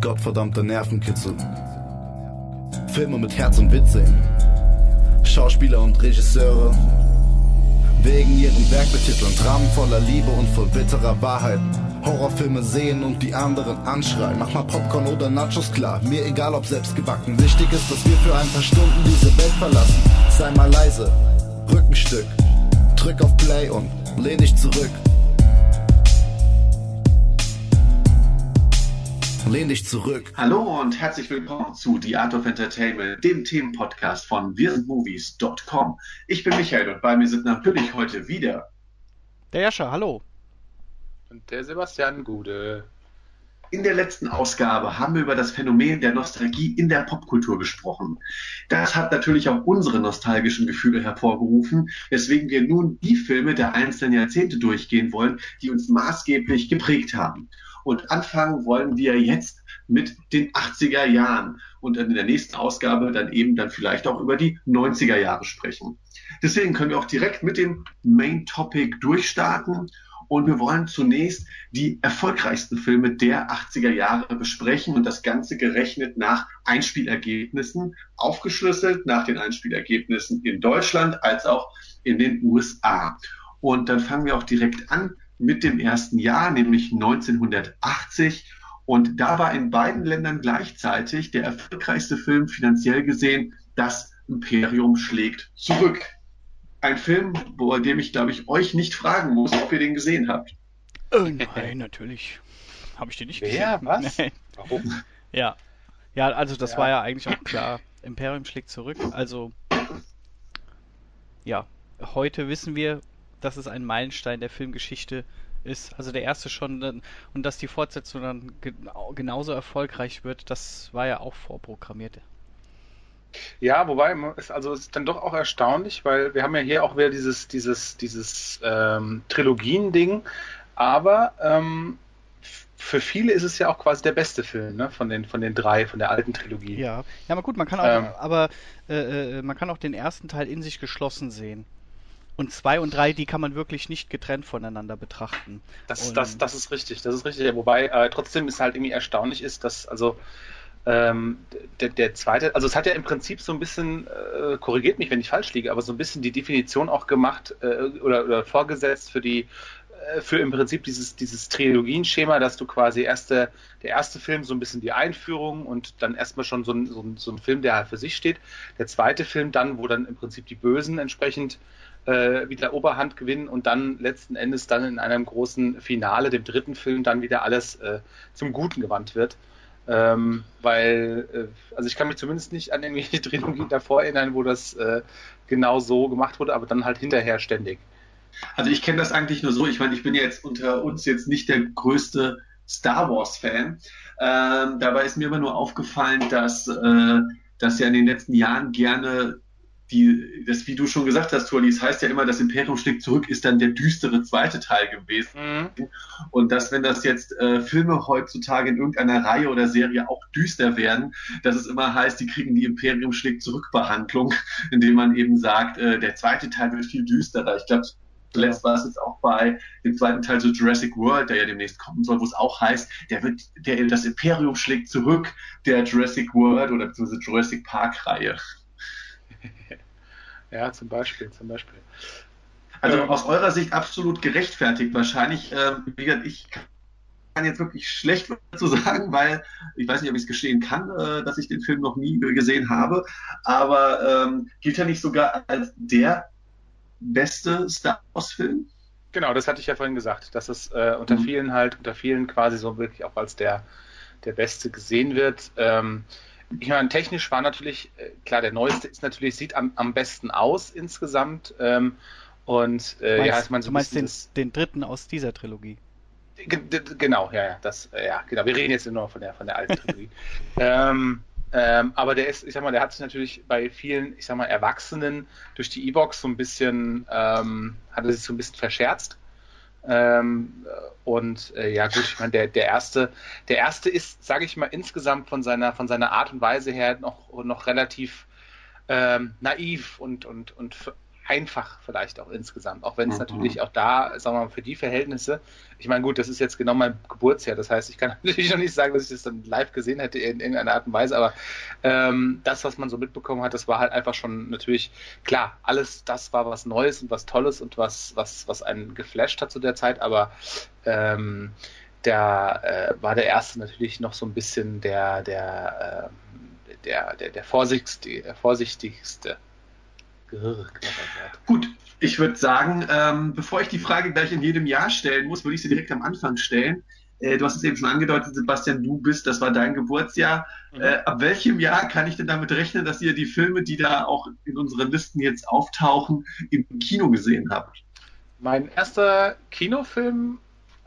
Gottverdammter Nervenkitzel. Filme mit Herz und Witz sehen. Schauspieler und Regisseure wegen ihrem Werk betiteln. Dramen voller Liebe und voll bitterer Wahrheit. Horrorfilme sehen und die anderen anschreien. Mach mal Popcorn oder Nachos klar, mir egal ob selbst gebacken. Wichtig ist, dass wir für ein paar Stunden diese Welt verlassen. Sei mal leise, Rückenstück, drück auf Play und lehn dich zurück. Lehn dich zurück. Hallo und herzlich willkommen zu The Art of Entertainment, dem Themenpodcast von wirsindmovies.com. Ich bin Michael und bei mir sind natürlich heute wieder der Jascha, hallo. Und der Sebastian Gude. In der letzten Ausgabe haben wir über das Phänomen der Nostalgie in der Popkultur gesprochen. Das hat natürlich auch unsere nostalgischen Gefühle hervorgerufen, weswegen wir nun die Filme der einzelnen Jahrzehnte durchgehen wollen, die uns maßgeblich geprägt haben. Und anfangen wollen wir jetzt mit den 80er Jahren und in der nächsten Ausgabe dann eben dann vielleicht auch über die 90er Jahre sprechen. Deswegen können wir auch direkt mit dem Main Topic durchstarten und wir wollen zunächst die erfolgreichsten Filme der 80er Jahre besprechen und das Ganze gerechnet nach Einspielergebnissen, aufgeschlüsselt nach den Einspielergebnissen in Deutschland als auch in den USA. Und dann fangen wir auch direkt an mit dem ersten Jahr, nämlich 1980. Und da war in beiden Ländern gleichzeitig der erfolgreichste Film finanziell gesehen, Das Imperium schlägt zurück. Ein Film, bei dem ich, glaube ich, euch nicht fragen muss, ob ihr den gesehen habt. Äh, nein, natürlich. Habe ich den nicht gesehen. Was? Nein. Warum? Ja. Ja, also das Ja. war ja eigentlich auch klar. Imperium schlägt zurück. Also, ja. Heute wissen wir, dass es ein Meilenstein der Filmgeschichte ist. Also der erste schon. Und dass die Fortsetzung dann genau, genauso erfolgreich wird, das war ja auch vorprogrammiert. Ja, wobei es also es ist dann doch auch erstaunlich, weil wir haben ja hier auch wieder dieses dieses dieses ähm, Trilogien-Ding, aber ähm, für viele ist es ja auch quasi der beste Film, ne, von den von den drei von der alten Trilogie. Ja. Ja, aber gut, man kann auch, Ähm. aber äh, äh, man kann auch den ersten Teil in sich geschlossen sehen. Und zwei und drei, die kann man wirklich nicht getrennt voneinander betrachten. Das, Und- das, das ist richtig, das ist richtig. Wobei äh, trotzdem ist halt irgendwie erstaunlich ist, dass also ähm, der, der zweite, also es hat ja im Prinzip so ein bisschen, äh, korrigiert mich, wenn ich falsch liege, aber so ein bisschen die Definition auch gemacht äh, oder, oder vorgesetzt für die äh, für im Prinzip dieses, dieses Trilogienschema, dass du quasi erste, der erste Film so ein bisschen die Einführung und dann erstmal schon so ein, so, ein, so ein Film, der halt für sich steht. Der zweite Film dann, wo dann im Prinzip die Bösen entsprechend äh, wieder Oberhand gewinnen und dann letzten Endes dann in einem großen Finale, dem dritten Film, dann wieder alles äh, zum Guten gewandt wird. Ähm, weil, äh, also ich kann mich zumindest nicht an irgendwelche Trilogien davor erinnern, wo das äh, genau so gemacht wurde, aber dann halt hinterher ständig. Also ich kenne das eigentlich nur so. Ich meine, ich bin jetzt unter uns jetzt nicht der größte Star Wars-Fan. Ähm, dabei ist mir immer nur aufgefallen, dass, äh, dass ja in den letzten Jahren gerne die, das, wie du schon gesagt hast, Turli, es heißt ja immer, das Imperium schlägt zurück, ist dann der düstere zweite Teil gewesen. Und dass, wenn das jetzt äh, Filme heutzutage in irgendeiner Reihe oder Serie auch düster werden, dass es immer heißt, die kriegen die Imperium schlägt zurück Behandlung, indem man eben sagt, äh, der zweite Teil wird viel düsterer. Ich glaube, zuletzt war es jetzt auch bei dem zweiten Teil so Jurassic World, der ja demnächst kommen soll, wo es auch heißt, der wird, der, das Imperium schlägt zurück, der Jurassic World oder beziehungsweise Jurassic Park Reihe. Ja, zum Beispiel, zum Beispiel. Also Ähm. aus eurer Sicht absolut gerechtfertigt. Wahrscheinlich, ähm, wie gesagt, ich kann jetzt wirklich schlecht dazu sagen, weil ich weiß nicht, ob ich es gestehen kann, äh, dass ich den Film noch nie gesehen habe. Aber ähm, gilt er nicht sogar als der beste Star Wars-Film? Genau, das hatte ich ja vorhin gesagt, dass es äh, unter Mhm. vielen halt, unter vielen quasi so wirklich auch als der, der Beste gesehen wird. Ähm, ich meine, technisch war natürlich, äh, klar, der neueste ist natürlich, sieht am, am besten aus insgesamt. Ähm, und äh, Meinst, ja, ich meine, so du ein meinst den, das- den dritten aus dieser Trilogie? Genau, ja, ja, das, äh, ja, genau. Wir reden jetzt nur von der, von der alten Trilogie. ähm, ähm, aber der ist, ich sag mal, der hat sich natürlich bei vielen, ich sag mal, Erwachsenen durch die E-Box so ein bisschen, ähm, hat er sich so ein bisschen verscherzt. Ähm, und äh, ja gut, ich meine, der, der erste, der erste ist, sage ich mal, insgesamt von seiner, von seiner Art und Weise her noch, noch relativ ähm, naiv und, und, und einfach vielleicht auch insgesamt, auch wenn es mhm. natürlich auch da, sagen wir mal, für die Verhältnisse, ich meine, gut, das ist jetzt genau mein Geburtsjahr, das heißt, ich kann natürlich noch nicht sagen, dass ich das dann live gesehen hätte in irgendeiner Art und Weise, aber ähm, das, was man so mitbekommen hat, das war halt einfach schon natürlich, klar, alles das war was Neues und was Tolles und was, was, was einen geflasht hat zu der Zeit, aber ähm, der äh, war der erste natürlich noch so ein bisschen der, der, äh, der, der, der vorsichtigste, vorsichtigste. Gut, ich würde sagen, ähm, bevor ich die Frage gleich in jedem Jahr stellen muss, würde ich sie direkt am Anfang stellen. Äh, du hast es eben schon angedeutet, Sebastian, du bist, das war dein Geburtsjahr. Mhm. Äh, ab welchem Jahr kann ich denn damit rechnen, dass ihr die Filme, die da auch in unseren Listen jetzt auftauchen, im Kino gesehen habt? Mein erster Kinofilm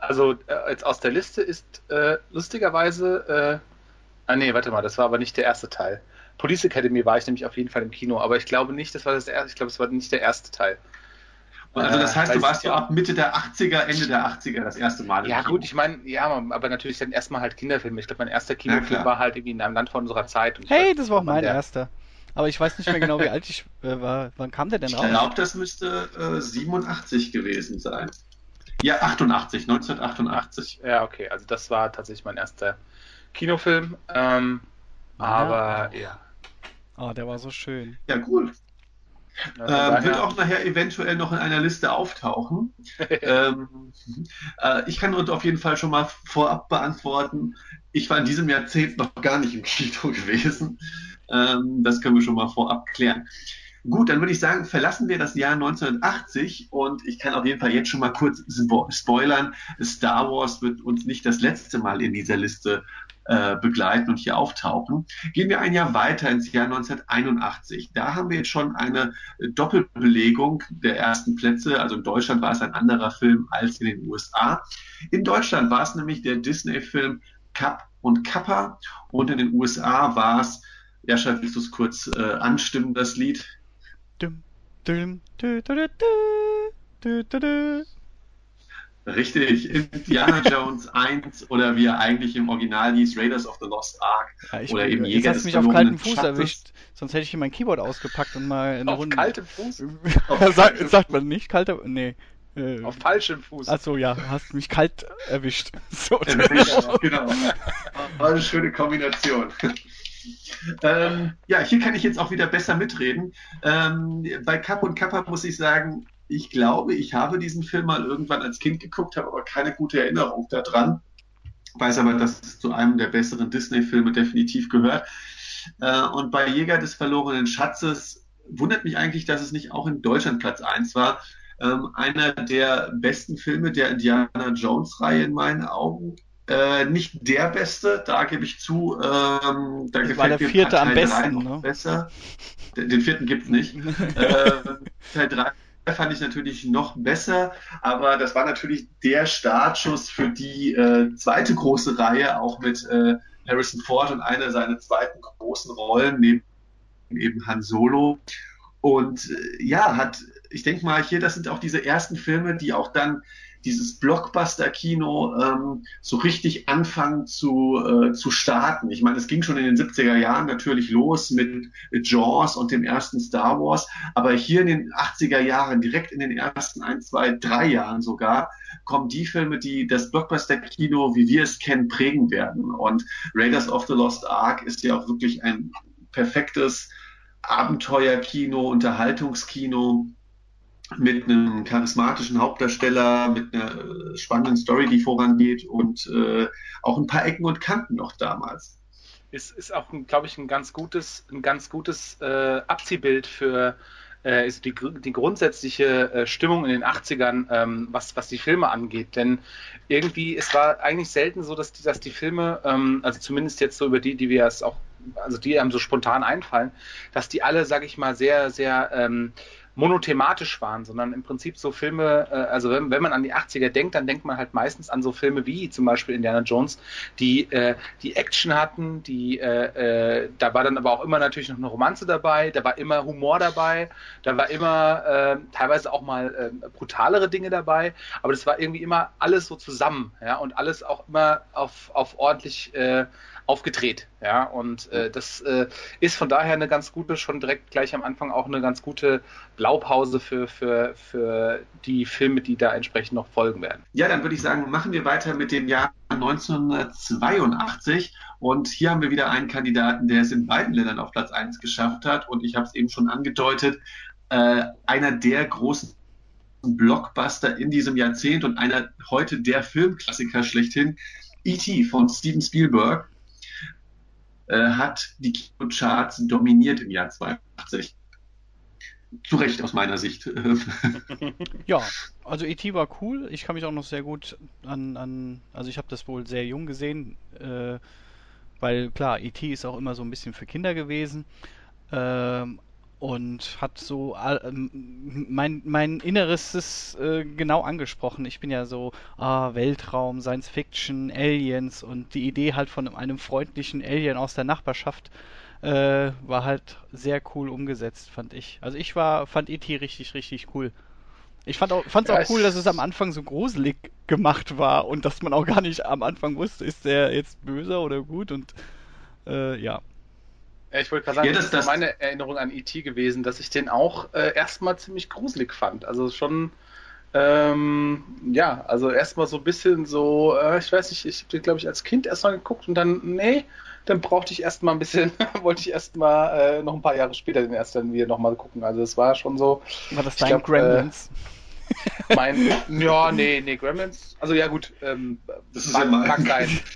also äh, jetzt aus der Liste ist äh, lustigerweise, äh, ah nee, warte mal, das war aber nicht der erste Teil. Police Academy war ich nämlich auf jeden Fall im Kino, aber ich glaube nicht, das war das erste, ich glaube, es war nicht der erste Teil. Also das heißt, du warst ja ab Mitte der 80er, Ende der 80er das erste Mal. Ja gut, ich meine, ja, aber natürlich dann erstmal halt Kinderfilme. Ich glaube, mein erster Kinofilm ja, war halt irgendwie in einem Land von unserer Zeit. hey, weiß, das war auch mein der... erster. Aber ich weiß nicht mehr genau, wie alt ich äh, war. Wann kam der denn raus? Ich glaube, das müsste äh, 87 gewesen sein. Ja, 88, 1988. Ja, okay, also das war tatsächlich mein erster Kinofilm. Ähm. Aber ja. Oh, der war so schön. Ja, cool. Also ähm, wird auch nachher eventuell noch in einer Liste auftauchen. ähm, äh, ich kann uns auf jeden Fall schon mal vorab beantworten. Ich war in diesem Jahrzehnt noch gar nicht im Kino gewesen. Ähm, das können wir schon mal vorab klären. Gut, dann würde ich sagen, verlassen wir das Jahr 1980 und ich kann auf jeden Fall jetzt schon mal kurz spoilern. Star Wars wird uns nicht das letzte Mal in dieser Liste äh, begleiten und hier auftauchen. Gehen wir ein Jahr weiter ins Jahr 1981. Da haben wir jetzt schon eine Doppelbelegung der ersten Plätze. Also in Deutschland war es ein anderer Film als in den USA. In Deutschland war es nämlich der Disney-Film Cup und Kappa und in den USA war es, ja, willst du es kurz äh, anstimmen, das Lied? Richtig, Indiana Jones 1 oder wie er eigentlich im Original hieß, Raiders of the Lost Ark ja, ich, oder eben Jäger des mich auf kaltem Fuß Schatzes. erwischt, sonst hätte ich hier mein Keyboard ausgepackt und mal eine auf Runde... kaltem Fuß? sagt, sagt man nicht, kalter... Nee. Äh, auf falschem Fuß. Achso, ja, hast mich kalt erwischt. So, genau. War eine schöne Kombination. Ähm, ja, hier kann ich jetzt auch wieder besser mitreden. Ähm, bei Kapp und Kappa muss ich sagen, ich glaube, ich habe diesen Film mal irgendwann als Kind geguckt, habe aber keine gute Erinnerung daran. Weiß aber, dass es zu einem der besseren Disney-Filme definitiv gehört. Äh, und bei Jäger des verlorenen Schatzes wundert mich eigentlich, dass es nicht auch in Deutschland Platz 1 war. Ähm, einer der besten Filme der Indiana Jones-Reihe in meinen Augen. Äh, nicht der beste, da gebe ich zu. Ähm, da das gefällt war der vierte am besten. Ne? Besser. Den, den vierten gibt's nicht. äh, Teil 3 fand ich natürlich noch besser, aber das war natürlich der Startschuss für die äh, zweite große Reihe, auch mit äh, Harrison Ford und einer seiner zweiten großen Rollen, neben eben Han Solo. Und äh, ja, hat, ich denke mal, hier, das sind auch diese ersten Filme, die auch dann dieses Blockbuster-Kino ähm, so richtig anfangen zu, äh, zu starten. Ich meine, es ging schon in den 70er Jahren natürlich los mit, Jaws und dem ersten Star Wars, aber hier in den 80er Jahren, direkt in den ersten ein, zwei, drei Jahren sogar, kommen die Filme, die das Blockbuster-Kino, wie wir es kennen, prägen werden. Und Raiders of the Lost Ark ist ja auch wirklich ein perfektes Abenteuerkino, Unterhaltungskino mit einem charismatischen Hauptdarsteller, mit einer äh, spannenden Story, die vorangeht und äh, auch ein paar Ecken und Kanten noch damals. Ist, ist auch, glaube ich, ein ganz gutes, ein ganz gutes äh, Abziehbild für äh, ist die, die grundsätzliche äh, Stimmung in den 80ern, ähm, was, was die Filme angeht. Denn irgendwie, es war eigentlich selten so, dass die, dass die Filme, ähm, also zumindest jetzt so über die, die wir es auch, also die einem so spontan einfallen, dass die alle, sag ich mal, sehr, sehr ähm, monothematisch waren, sondern im Prinzip so Filme, äh, also wenn, wenn man an die 80er denkt, dann denkt man halt meistens an so Filme wie zum Beispiel Indiana Jones, die äh, die Action hatten, die äh, äh, da war dann aber auch immer natürlich noch eine Romanze dabei, da war immer Humor dabei, da war immer äh, teilweise auch mal äh, brutalere Dinge dabei, aber das war irgendwie immer alles so zusammen, ja, und alles auch immer auf, auf ordentlich äh, aufgedreht. Ja, und äh, das äh, ist von daher eine ganz gute, schon direkt gleich am Anfang auch eine ganz gute Blaupause für, für, für die Filme, die da entsprechend noch folgen werden. Ja, dann würde ich sagen, machen wir weiter mit dem Jahr 1982. Und hier haben wir wieder einen Kandidaten, der es in beiden Ländern auf Platz 1 geschafft hat. Und ich habe es eben schon angedeutet, äh, einer der großen Blockbuster in diesem Jahrzehnt und einer heute der Filmklassiker schlechthin, E.T. von Steven Spielberg, äh, hat die Kinocharts dominiert im Jahr 82. Zu Recht aus meiner Sicht. ja, also E.T. war cool. Ich kann mich auch noch sehr gut an, an also ich habe das wohl sehr jung gesehen, äh, weil klar, E.T. ist auch immer so ein bisschen für Kinder gewesen. Ähm, und hat so äh, mein, mein Inneres ist äh, genau angesprochen. Ich bin ja so ah, Weltraum, Science Fiction, Aliens und die Idee halt von einem freundlichen Alien aus der Nachbarschaft äh, war halt sehr cool umgesetzt, fand ich. Also ich war fand E.T. richtig richtig cool. Ich fand auch, fand's ja, auch cool, dass es am Anfang so gruselig gemacht war und dass man auch gar nicht am Anfang wusste, ist der jetzt böse oder gut und äh, ja. Ich wollte gerade sagen, ja, das, das ist meine Erinnerung an E.T. gewesen, dass ich den auch äh, erstmal ziemlich gruselig fand. Also schon, ähm, ja, also erstmal so ein bisschen so, äh, ich weiß nicht, ich habe den, glaube ich, als Kind erstmal geguckt und dann, nee, dann brauchte ich erstmal ein bisschen, wollte ich erstmal äh, noch ein paar Jahre später den erst dann wieder nochmal gucken. Also es war schon so. War das dein glaub, Gremlins? Äh, mein, ja, nee, nee, Gremlins. Also ja gut, ähm, das mag, ja mag sein.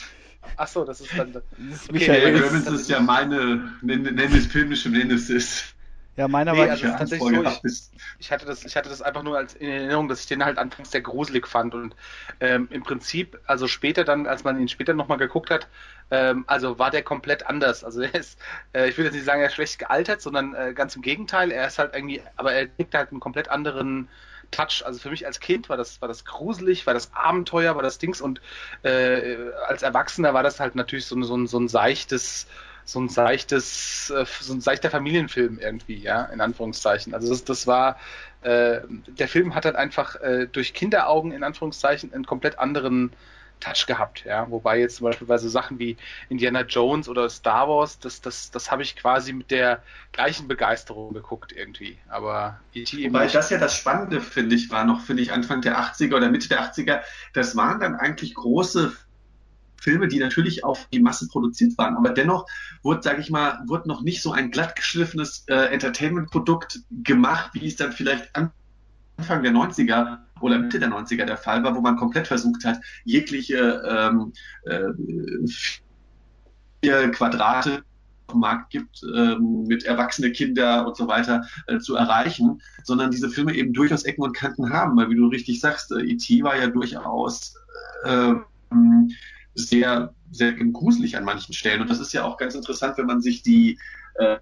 Ach so, das ist dann. Das ist okay, Michael Robbins ist ja meine filmische Nemesis. Ja, meiner nee, war also tatsächlich so. Ich, ich, hatte das, ich hatte das einfach nur als in Erinnerung, dass ich den halt anfangs sehr gruselig fand und ähm, im Prinzip, also später dann, als man ihn später nochmal geguckt hat, ähm, also war der komplett anders. Also er ist, äh, ich will jetzt nicht sagen, er ist schlecht gealtert, sondern äh, ganz im Gegenteil, er ist halt irgendwie, aber er kriegt halt einen komplett anderen Touch. Also für mich als Kind war das, war das gruselig, war das Abenteuer, war das Dings und äh, als Erwachsener war das halt natürlich so, so, so ein seichtes, so ein seichtes, äh, so ein seichter Familienfilm irgendwie, ja, in Anführungszeichen. Also das, das war, äh, der Film hat halt einfach äh, durch Kinderaugen in Anführungszeichen einen komplett anderen Touch gehabt, ja. Wobei jetzt zum Beispiel bei so Sachen wie Indiana Jones oder Star Wars, das, das, das habe ich quasi mit der gleichen Begeisterung geguckt irgendwie. Aber E.T. Wobei nicht. das ja das Spannende, finde ich, war noch, finde ich, Anfang der 80er oder Mitte der 80er, das waren dann eigentlich große Filme, die natürlich auf die Masse produziert waren, aber dennoch wurde, sage ich mal, wurde noch nicht so ein glattgeschliffenes äh, Entertainment-Produkt gemacht, wie es dann vielleicht Anfang der 90er oder Mitte der 90er der Fall war, wo man komplett versucht hat, jegliche ähm, äh, Quadrate Markt gibt, ähm, mit erwachsene Kinder und so weiter äh, zu erreichen, sondern diese Filme eben durchaus Ecken und Kanten haben, weil wie du richtig sagst, äh, E.T. war ja durchaus äh, sehr, sehr gruselig an manchen Stellen und das ist ja auch ganz interessant, wenn man sich die äh,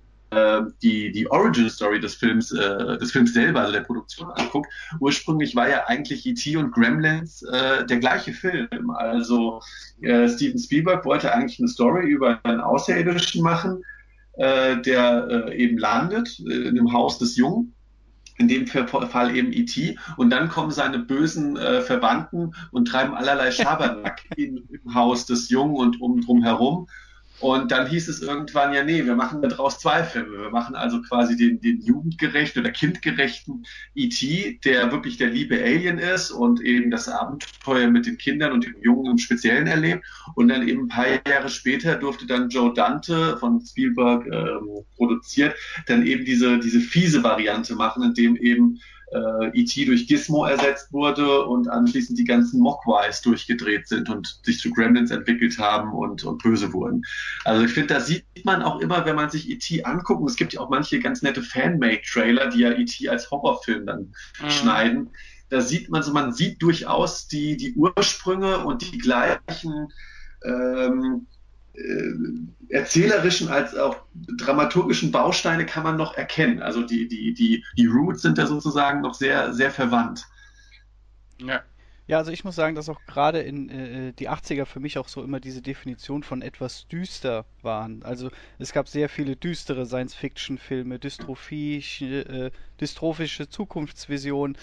die, die Origin Story des Films, äh, des Films selber, also der Produktion anguckt, ursprünglich war ja eigentlich E.T. und Gremlins äh, der gleiche Film. Also äh, Steven Spielberg wollte eigentlich eine Story über einen Außerirdischen machen, äh, der äh, eben landet äh, in dem Haus des Jungen in dem Fall eben E.T. Und dann kommen seine bösen äh, Verwandten und treiben allerlei Schabernack im Haus des Jungen und um drum herum. Und dann hieß es irgendwann, ja, nee, wir machen daraus zwei Filme. Wir machen also quasi den, den jugendgerechten oder kindgerechten E.T., der wirklich der liebe Alien ist und eben das Abenteuer mit den Kindern und dem Jungen im Speziellen erlebt. Und dann eben ein paar Jahre später durfte dann Joe Dante von Spielberg ähm, produziert, dann eben diese, diese fiese Variante machen, in dem eben äh, E.T. durch Gizmo ersetzt wurde und anschließend die ganzen Mogwais durchgedreht sind und sich zu Gremlins entwickelt haben und, und böse wurden. Also ich finde, da sieht man auch immer, wenn man sich E.T. anguckt, und es gibt ja auch manche ganz nette Fanmade-Trailer, die ja E.T. als Horrorfilm dann mhm. schneiden. Da sieht man so, man sieht durchaus die, die Ursprünge und die gleichen ähm, äh, erzählerischen als auch dramaturgischen Bausteine kann man noch erkennen. Also die, die, die, die Roots sind da sozusagen noch sehr, sehr verwandt. Ja. Ja, also ich muss sagen, dass auch gerade in äh, die 80er für mich auch so immer diese Definition von etwas düster waren. Also es gab sehr viele düstere Science-Fiction-Filme, Dystrophie, äh, dystrophische Zukunftsvisionen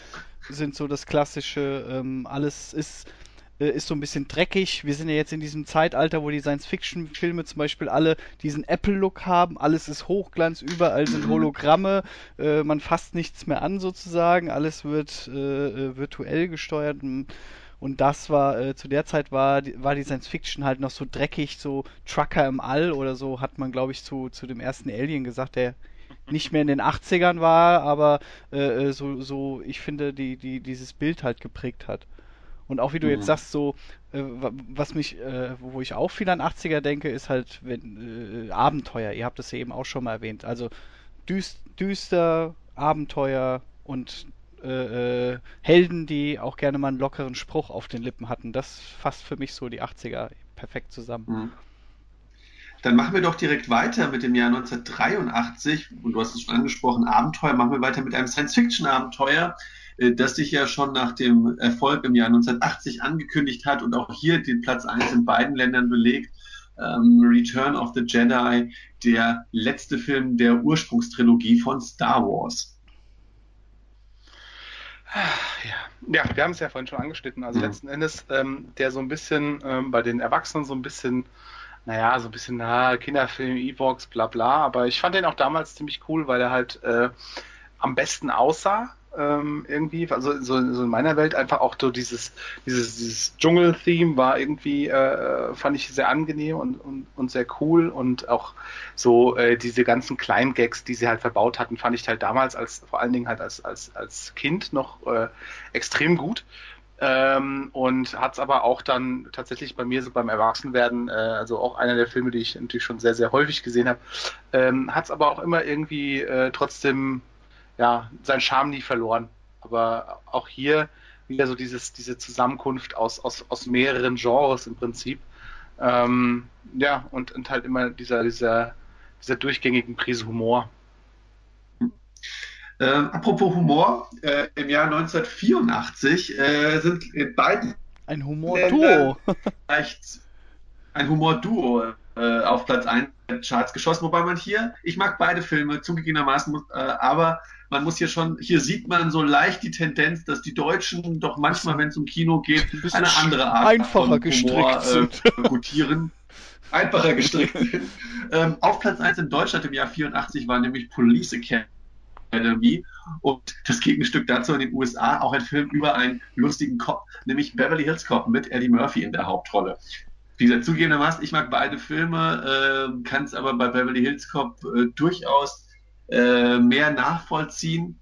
sind so das klassische, ähm, alles ist äh, ist so ein bisschen dreckig. Wir sind ja jetzt in diesem Zeitalter, wo die Science-Fiction-Filme zum Beispiel alle diesen Apple-Look haben. Alles ist Hochglanz, überall sind Hologramme, äh, man fasst nichts mehr an sozusagen. Alles wird äh, äh virtuell gesteuert. Und das war, äh, zu der Zeit war, war die Science Fiction halt noch so dreckig, so Trucker im All oder so, hat man, glaube ich, zu, zu dem ersten Alien gesagt, der nicht mehr in den 80ern war, aber äh, äh, so, so, ich finde, die, die, dieses Bild halt geprägt hat. Und auch wie du mhm. jetzt sagst, so, äh, was mich, äh, wo ich auch viel an 80er denke, ist halt wenn, äh, Abenteuer. Ihr habt das ja eben auch schon mal erwähnt. Also düst, düster, Abenteuer und äh, äh, Helden, die auch gerne mal einen lockeren Spruch auf den Lippen hatten. Das fasst für mich so die 80er perfekt zusammen. Mhm. Dann machen wir doch direkt weiter mit dem Jahr 1983. Und du hast es schon angesprochen, Abenteuer. Machen wir weiter mit einem Science-Fiction-Abenteuer, das sich ja schon nach dem Erfolg im Jahr 1980 angekündigt hat und auch hier den Platz 1 in beiden Ländern belegt. Ähm, Return of the Jedi, der letzte Film der Ursprungstrilogie von Star Wars. Ja, ja wir haben es ja vorhin schon angeschnitten. Also mhm. letzten Endes, ähm, der so ein bisschen ähm, bei den Erwachsenen so ein bisschen, naja, so ein bisschen, na, Kinderfilm, Evox, bla bla. Aber ich fand den auch damals ziemlich cool, weil er halt äh, am besten aussah ähm, irgendwie, also so, so, in meiner Welt einfach auch so dieses, dieses, dieses Dschungel-Theme war irgendwie, äh, fand ich sehr angenehm und, und, und sehr cool und auch so äh, diese ganzen kleinen Gags, die sie halt verbaut hatten, fand ich halt damals als, vor allen Dingen halt als, als, als Kind noch äh, extrem gut. Ähm, und hat es aber auch dann tatsächlich bei mir so beim Erwachsenwerden, äh, also auch einer der Filme, die ich natürlich schon sehr, sehr häufig gesehen habe, ähm, hat es aber auch immer irgendwie äh, trotzdem ja, seinen Charme nie verloren. Aber auch hier wieder so dieses, diese Zusammenkunft aus, aus, aus mehreren Genres im Prinzip. Ähm, ja, und, und halt immer dieser, dieser, dieser durchgängigen Prise Humor. Äh, apropos Humor, äh, im Jahr 1984 äh, sind in beiden ein Humor-Duo. Ein Humor-Duo äh, auf Platz 1 der Charts geschossen, wobei man hier, ich mag beide Filme zugegebenermaßen, äh, aber man muss hier schon, hier sieht man so leicht die Tendenz, dass die Deutschen doch manchmal, wenn es um Kino geht, ein eine andere Art einfacher von Humor äh, gutieren. einfacher gestrickt sind. Ähm, auf Platz 1 in Deutschland im Jahr 84 war nämlich Police Academy und das Gegenstück dazu in den USA auch ein Film über einen lustigen Cop, nämlich Beverly Hills Cop mit Eddie Murphy in der Hauptrolle. Wie gesagt, zugegebenermaßen, ich mag beide Filme, äh, kann es aber bei Beverly Hills Cop äh, durchaus äh, mehr nachvollziehen,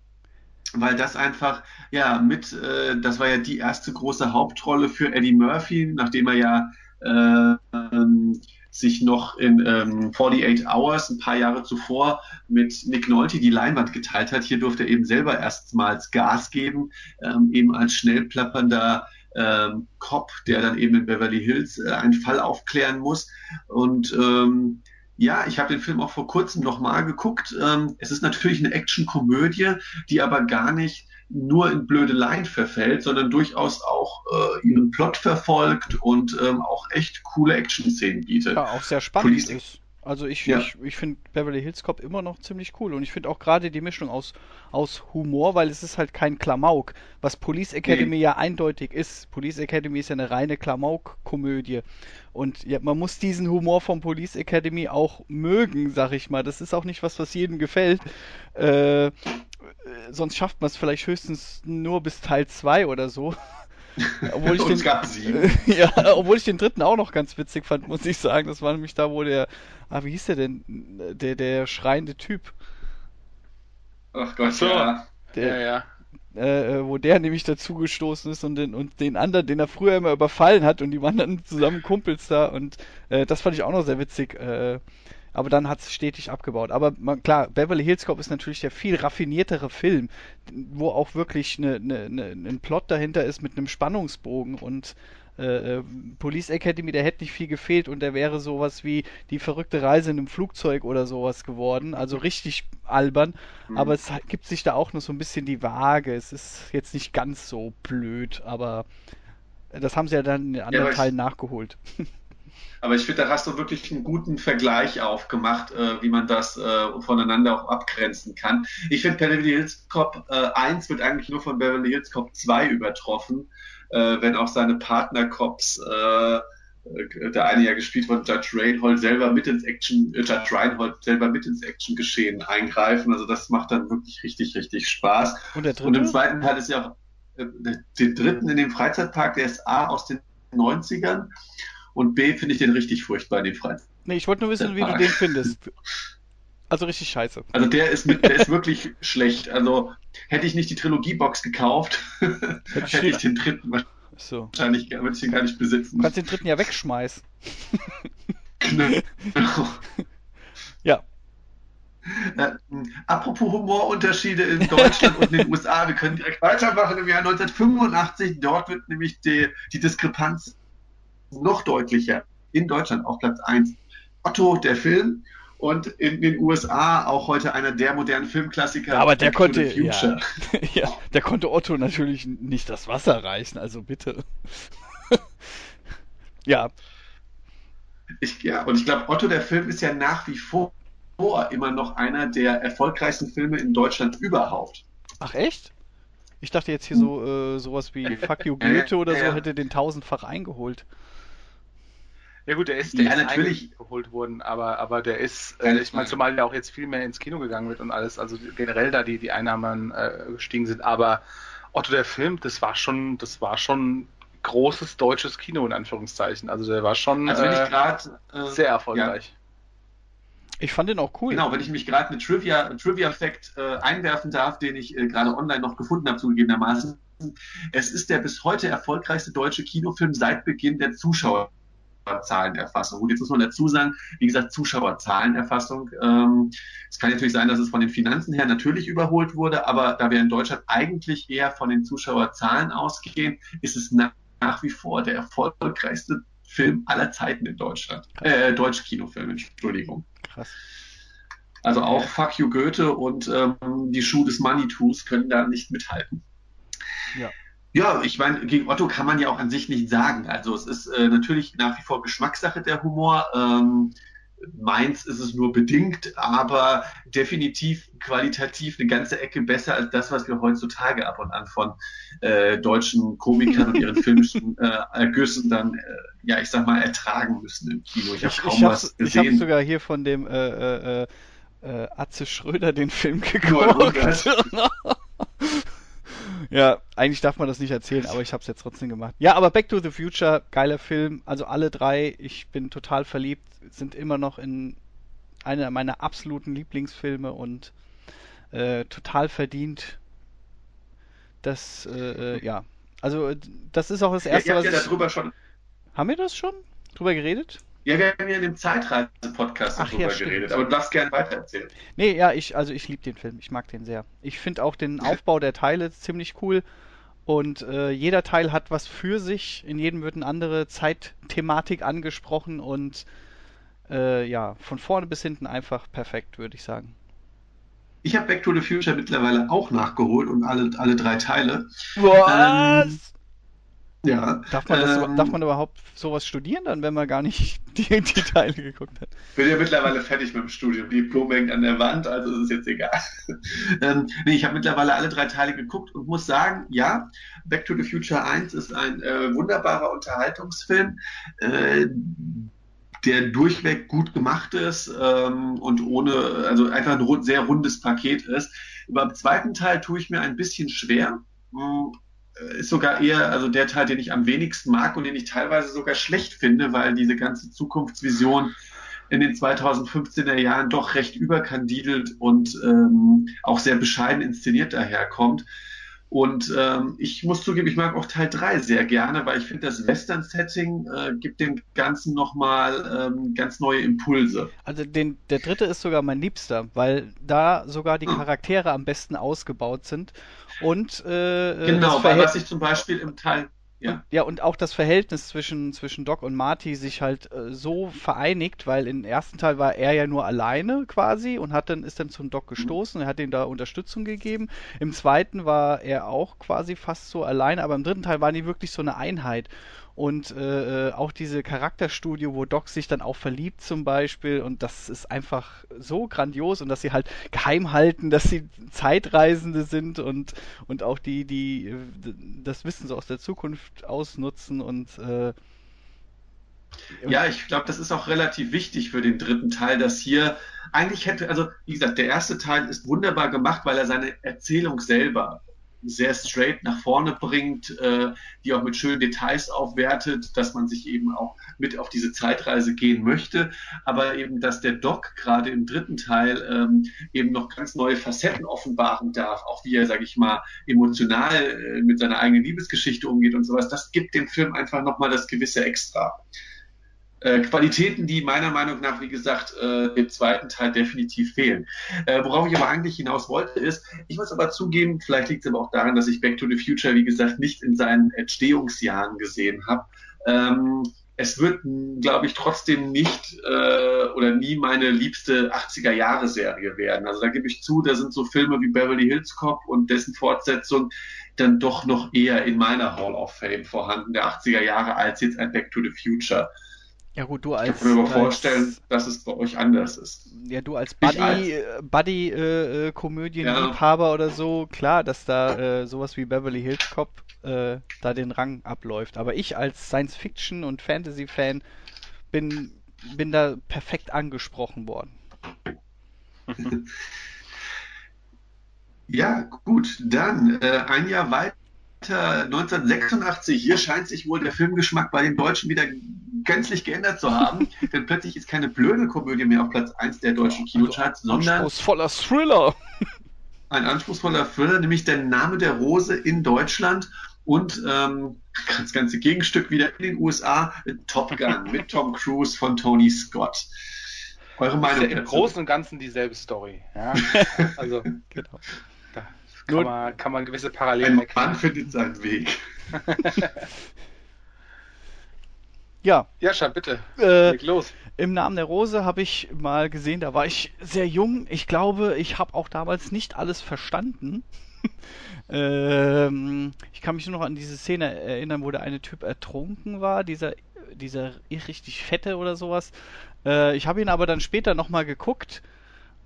weil das einfach, ja, mit, äh, das war ja die erste große Hauptrolle für Eddie Murphy, nachdem er ja äh, ähm, sich noch in ähm, 48 Hours ein paar Jahre zuvor mit Nick Nolte die Leinwand geteilt hat. Hier durfte er eben selber erstmals Gas geben, ähm, eben als schnell plappernder ähm, Cop, der dann eben in Beverly Hills äh, einen Fall aufklären muss. Und ähm, ja, ich habe den Film auch vor kurzem nochmal geguckt. Ähm, es ist natürlich eine Action-Komödie, die aber gar nicht nur in blöde Line verfällt, sondern durchaus auch äh, ihren Plot verfolgt und ähm, auch echt coole Action-Szenen bietet. Ja, auch sehr spannend Police ist. Also ich, ja. ich, ich finde Beverly Hills Cop immer noch ziemlich cool und ich finde auch gerade die Mischung aus, aus Humor, weil es ist halt kein Klamauk, was Police Academy nee. ja eindeutig ist. Police Academy ist ja eine reine Klamauk-Komödie und ja, man muss diesen Humor von Police Academy auch mögen, sag ich mal. Das ist auch nicht was, was jedem gefällt. Äh, sonst schafft man es vielleicht höchstens nur bis Teil 2 oder so. Obwohl ich den, ja, obwohl ich den dritten auch noch ganz witzig fand, muss ich sagen. Das war nämlich da, wo der, ah, wie hieß der denn? Der, der schreiende Typ. Ach Gott, so. ja. Der, ja, ja. Äh, äh, wo der nämlich dazugestoßen ist und den, und den anderen, den er früher immer überfallen hat und die waren dann zusammen Kumpels da und äh, das fand ich auch noch sehr witzig. Äh, aber dann hat es stetig abgebaut. Aber man, klar, Beverly Hills Cop ist natürlich der viel raffiniertere Film, wo auch wirklich eine, eine, eine, ein Plot dahinter ist mit einem Spannungsbogen und äh, äh, Police Academy, der hätte nicht viel gefehlt und der wäre sowas wie die verrückte Reise in einem Flugzeug oder sowas geworden. Also richtig albern. Mhm. Aber es gibt sich da auch noch so ein bisschen die Waage. Es ist jetzt nicht ganz so blöd, aber das haben sie ja dann in den anderen ja, Teilen nachgeholt. Aber ich finde, da hast du wirklich einen guten Vergleich aufgemacht, äh, wie man das äh, voneinander auch abgrenzen kann. Ich finde, Beverly Hills Cop äh, 1 wird eigentlich nur von Beverly Hills Cop 2 übertroffen, äh, wenn auch seine Partner-Cops äh, der eine ja gespielt von Judge Reinhold selber mit ins Action, äh, Judge Reinhold selber mit ins Action-Geschehen eingreifen. Also das macht dann wirklich richtig, richtig Spaß. Und? Und im zweiten Teil ist ja auch äh, den dritten in dem Freizeitpark, der ist A aus den 90ern und B finde ich den richtig furchtbar, den Freizeitpark. Nee, ich wollte nur wissen, wie du den findest. Also richtig scheiße. Also der ist mit, der ist wirklich schlecht. Also hätte ich nicht die Trilogiebox gekauft, hätte ich den dritten so. wahrscheinlich würde ich den gar nicht besitzen. Du kannst den dritten ja wegschmeißen. Genau. ja. Äh, apropos Humorunterschiede in Deutschland und in den USA, wir können direkt weitermachen im Jahr 1985. Dort wird nämlich die, die Diskrepanz noch deutlicher. In Deutschland auf Platz 1. Otto, der Film. Und in den USA auch heute einer der modernen Filmklassiker. Aber der konnte, ja, ja, der konnte Otto natürlich nicht das Wasser reichen, also bitte. ja. Ich, ja, und ich glaube, Otto, der Film ist ja nach wie vor immer noch einer der erfolgreichsten Filme in Deutschland überhaupt. Ach echt? Ich dachte jetzt hier so äh, sowas wie Fuck You Goethe oder so hätte den tausendfach eingeholt. Ja gut, der ist, der Ja, ist natürlich. geholt worden, aber, aber der ist, äh, ich meine, zumal der auch jetzt viel mehr ins Kino gegangen wird und alles, also generell da die, die Einnahmen äh, gestiegen sind, aber Otto der Film, das war schon, das war schon großes deutsches Kino in Anführungszeichen. Also der war schon Also wenn äh, ich gerade äh, sehr erfolgreich. Ich fand den auch cool. Genau, wenn ich mich gerade mit Trivia, Trivia Fact äh, einwerfen darf, den ich äh, gerade online noch gefunden habe, zugegebenermaßen. Es ist der bis heute erfolgreichste deutsche Kinofilm seit Beginn der Zuschauerzahlenerfassung. Gut, jetzt muss man dazu sagen, wie gesagt, Zuschauerzahlenerfassung. Ähm, es kann natürlich sein, dass es von den Finanzen her natürlich überholt wurde, aber da wir in Deutschland eigentlich eher von den Zuschauerzahlen ausgehen, ist es nach, nach wie vor der erfolgreichste Film aller Zeiten in Deutschland. Äh, deutsche Kinofilm, Entschuldigung. Krass. Also auch Fuck You Goethe und ähm, die Schuhe des Manitus können da nicht mithalten. Ja. Ja, ich meine, gegen Otto kann man ja auch an sich nicht sagen. Also es ist äh, natürlich nach wie vor Geschmackssache der Humor. Ähm, meins ist es nur bedingt, aber definitiv qualitativ eine ganze Ecke besser als das, was wir heutzutage ab und an von äh, deutschen Komikern und ihren filmischen äh, Ergüssen dann, äh, ja, ich sag mal, ertragen müssen im Kino. Ich habe Ich, kaum ich habe was ich hab gesehen. sogar hier von dem äh, äh, äh, Atze Schröder den Film geguckt. ja, eigentlich darf man das nicht erzählen, aber ich habe es jetzt trotzdem gemacht. Ja, aber Back to the Future, geiler Film. Also alle drei, ich bin total verliebt, sind immer noch in einer meiner absoluten Lieblingsfilme und äh, total verdient. Das, äh, äh, ja. Also, äh, das ist auch das ja, erste, ihr habt was ja darüber schon, Haben wir das schon? Drüber geredet? Ja, wir haben ja in dem Zeitreise-Podcast darüber ja, geredet, aber du darfst gerne weitererzählen. Nee, ja, ich, also ich liebe den Film. Ich mag den sehr. Ich finde auch den Aufbau der Teile ziemlich cool. Und äh, jeder Teil hat was für sich. In jedem wird eine andere Zeitthematik angesprochen und äh, ja, von vorne bis hinten einfach perfekt, würde ich sagen. Ich habe Back to the Future mittlerweile auch nachgeholt und alle, alle drei Teile. Was? Ähm, Ja. darf, man das, ähm, darf man überhaupt sowas studieren dann, wenn man gar nicht die, die Teile geguckt hat? bin ja mittlerweile fertig mit dem Studium. Diplom hängt an der Wand, also ist es jetzt egal. ähm, nee, ich habe mittlerweile alle drei Teile geguckt und muss sagen, ja, Back to the Future 1 ist ein äh, wunderbarer Unterhaltungsfilm, äh, der durchweg gut gemacht ist ähm, und ohne, also einfach ein rund, sehr rundes Paket ist. Beim zweiten Teil tue ich mir ein bisschen schwer. Hm, ist sogar eher, also der Teil, den ich am wenigsten mag und den ich teilweise sogar schlecht finde, weil diese ganze Zukunftsvision in den 2015er Jahren doch recht überkandidelt und ähm, auch sehr bescheiden inszeniert daherkommt. Und ähm, ich muss zugeben, ich mag auch Teil 3 sehr gerne, weil ich finde, das Western-Setting äh, gibt dem Ganzen nochmal ähm, ganz neue Impulse. Also den, der dritte ist sogar mein liebster, weil da sogar die Charaktere am besten ausgebaut sind. Und äh, Genau, das weil was ich zum Beispiel im Teil, ja, Ja, und auch das Verhältnis zwischen, zwischen Doc und Marty sich halt äh, so vereinigt, weil im ersten Teil war er ja nur alleine quasi und hat dann, ist dann zum Doc gestoßen, er hat ihm da Unterstützung gegeben. Im zweiten war er auch quasi fast so alleine, aber im dritten Teil waren die wirklich so eine Einheit. Und äh, äh, auch diese Charakterstudio, wo Doc sich dann auch verliebt zum Beispiel und das ist einfach so grandios und dass sie halt geheim halten, dass sie Zeitreisende sind und, und auch die, die das Wissen so aus der Zukunft ausnutzen und äh, ja, ich glaube, das ist auch relativ wichtig für den dritten Teil, dass hier eigentlich hätte, also wie gesagt, der erste Teil ist wunderbar gemacht, weil er seine Erzählung selber sehr straight nach vorne bringt, äh, die auch mit schönen Details aufwertet, dass man sich eben auch mit auf diese Zeitreise gehen möchte, aber eben, dass der Doc gerade im dritten Teil ähm, eben noch ganz neue Facetten offenbaren darf, auch wie er, sage ich mal, emotional äh, mit seiner eigenen Liebesgeschichte umgeht und sowas, das gibt dem Film einfach nochmal das gewisse Extra. Äh, Qualitäten, die meiner Meinung nach, wie gesagt, äh, dem zweiten Teil definitiv fehlen. Äh, worauf ich aber eigentlich hinaus wollte, ist, ich muss aber zugeben, vielleicht liegt es aber auch daran, dass ich Back to the Future, wie gesagt, nicht in seinen Entstehungsjahren gesehen habe. Ähm, es wird, glaube ich, trotzdem nicht äh, oder nie meine liebste 80er-Jahre-Serie werden. Also da gebe ich zu, da sind so Filme wie Beverly Hills Cop und dessen Fortsetzung dann doch noch eher in meiner Hall of Fame vorhanden, der 80er Jahre, als jetzt ein Back to the Future. Ja gut, du als. Ich kann mir aber vorstellen, dass es bei euch anders ist. Ja, du als Buddy, als, Buddy äh, äh, ja. oder so, klar, dass da äh, sowas wie Beverly Hills Cop äh, da den Rang abläuft. Aber ich als Science-Fiction und Fantasy-Fan bin, bin da perfekt angesprochen worden. ja, gut, dann äh, ein Jahr weiter 1986, hier scheint sich wohl der Filmgeschmack bei den Deutschen wieder gänzlich geändert zu haben, denn plötzlich ist keine blöde Komödie mehr auf Platz 1 der deutschen Kinocharts, also sondern anspruchsvoller Thriller. Ein anspruchsvoller Thriller, nämlich der Name der Rose in Deutschland und ähm, das ganze Gegenstück wieder in den USA, Top Gun mit Tom Cruise von Tony Scott. Eure Meinung? Im Großen und Ganzen dieselbe Story. Ja? Also, genau. Da kann, man, kann man gewisse Parallelen Ein Mann findet seinen Weg. Ja. Jascha, bitte. Äh, Leg los. Im Namen der Rose habe ich mal gesehen, da war ich sehr jung. Ich glaube, ich habe auch damals nicht alles verstanden. ähm, ich kann mich nur noch an diese Szene erinnern, wo der eine Typ ertrunken war, dieser, dieser richtig fette oder sowas. Äh, ich habe ihn aber dann später nochmal geguckt,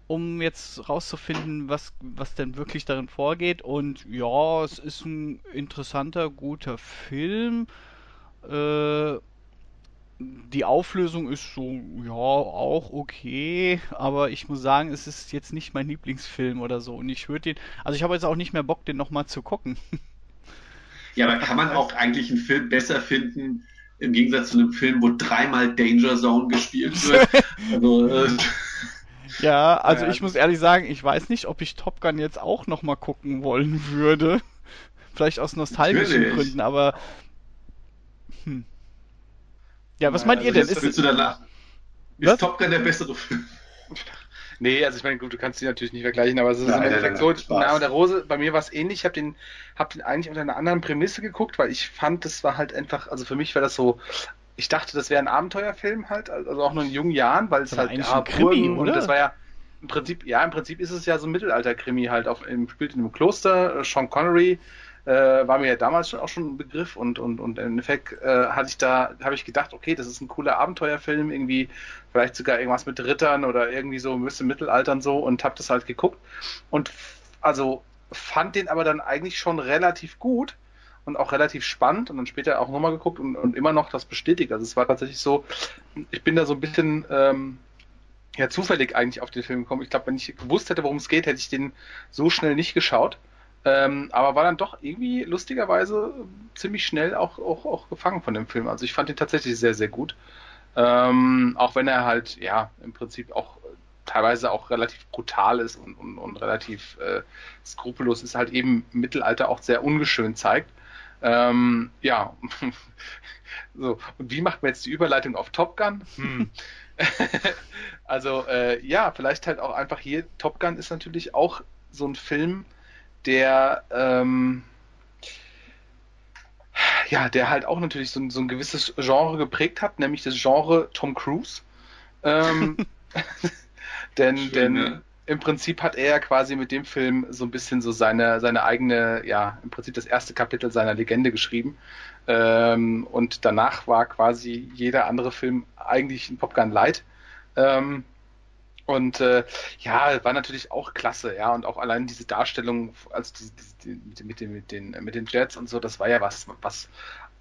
um jetzt rauszufinden, was, was denn wirklich darin vorgeht. Und ja, es ist ein interessanter, guter Film. Äh, die Auflösung ist so, ja, auch okay, aber ich muss sagen, es ist jetzt nicht mein Lieblingsfilm oder so. Und ich würde den, also ich habe jetzt auch nicht mehr Bock, den nochmal zu gucken. Ja, aber kann man auch eigentlich einen Film besser finden, im Gegensatz zu einem Film, wo dreimal Danger Zone gespielt wird? also, äh, ja, also ja, ich muss ehrlich sagen, ich weiß nicht, ob ich Top Gun jetzt auch nochmal gucken wollen würde. Vielleicht aus nostalgischen Natürlich. Gründen, aber. Ja, was meint also ihr denn? Ist, willst du danach? Ist was? Top Gun der bessere Film? Nee, also ich meine, gut, du kannst die natürlich nicht vergleichen, aber es ist nein, im Endeffekt so, Na, der Rose, bei mir war es ähnlich, ich habe den, hab den eigentlich unter einer anderen Prämisse geguckt, weil ich fand, das war halt einfach, also für mich war das so, ich dachte, das wäre ein Abenteuerfilm halt, also auch nur in jungen Jahren, weil es halt eigentlich ja, ein Krimi, oder? Und das war ja im Prinzip, ja, im Prinzip ist es ja so ein Mittelalter-Krimi halt, auf, im, spielt in einem Kloster, Sean Connery, äh, war mir ja damals schon auch schon ein Begriff und, und, und im Endeffekt äh, hatte ich da, habe ich gedacht, okay, das ist ein cooler Abenteuerfilm, irgendwie vielleicht sogar irgendwas mit Rittern oder irgendwie so ein bisschen Mittelaltern so und habe das halt geguckt und also fand den aber dann eigentlich schon relativ gut und auch relativ spannend und dann später auch nochmal geguckt und, und immer noch das bestätigt. Also es war tatsächlich so, ich bin da so ein bisschen ähm, ja zufällig eigentlich auf den Film gekommen. Ich glaube, wenn ich gewusst hätte, worum es geht, hätte ich den so schnell nicht geschaut. Ähm, aber war dann doch irgendwie lustigerweise ziemlich schnell auch, auch, auch gefangen von dem Film. Also ich fand ihn tatsächlich sehr, sehr gut. Ähm, auch wenn er halt, ja, im Prinzip auch teilweise auch relativ brutal ist und, und, und relativ äh, skrupellos ist, halt eben im Mittelalter auch sehr ungeschön zeigt. Ähm, ja, so, und wie macht man jetzt die Überleitung auf Top Gun? Hm. also, äh, ja, vielleicht halt auch einfach hier, Top Gun ist natürlich auch so ein Film, der ähm, ja, der halt auch natürlich so, so, ein gewisses Genre geprägt hat, nämlich das Genre Tom Cruise. Ähm, denn, Schön, denn ja. im Prinzip hat er ja quasi mit dem Film so ein bisschen so seine, seine eigene, ja, im Prinzip das erste Kapitel seiner Legende geschrieben. Ähm, und danach war quasi jeder andere Film eigentlich ein Popgun Light. Ähm, und äh, ja, war natürlich auch klasse, ja, und auch allein diese Darstellung, also die, die, die, mit, den, mit, den, mit den Jets und so, das war ja was, was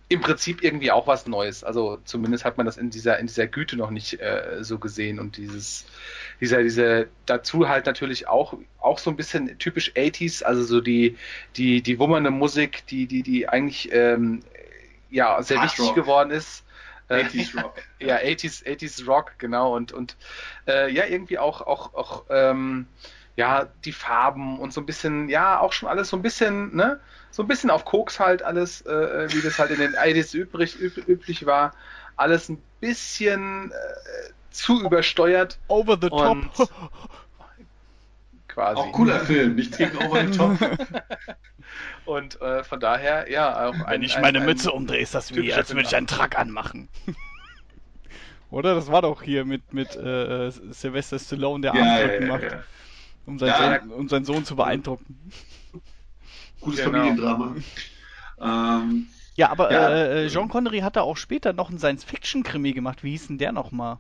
im Prinzip irgendwie auch was Neues. Also zumindest hat man das in dieser in dieser Güte noch nicht äh, so gesehen und dieses dieser diese dazu halt natürlich auch auch so ein bisschen typisch 80s, also so die die die wummernde Musik, die die die eigentlich ähm, ja sehr Hard wichtig Rock. geworden ist. 80s äh, Rock. ja, 80s 80s Rock, genau und und äh, ja irgendwie auch auch auch ähm, ja, die Farben und so ein bisschen, ja, auch schon alles so ein bisschen, ne, so ein bisschen auf Koks halt alles, äh, äh wie das halt in den IDs übrig, üb, üblich war. Alles ein bisschen äh, zu übersteuert. Over the top. quasi. Auch cooler Film, nicht gegen Over the top. und äh, von daher, ja, auch Wenn ein, ich meine ein, Mütze umdrehe, ist das wie, als würde ich einen Truck anmachen. Oder? Das war doch hier mit, mit äh, Sylvester Stallone, der ja, Armdrücken ja, ja, macht um, seinen ja, Sohn, um seinen Sohn zu beeindrucken. Gutes genau. Familiendrama. Ähm, ja, aber ja, äh, Jean Connery hat da auch später noch einen Science-Fiction-Krimi gemacht. Wie hieß denn der nochmal?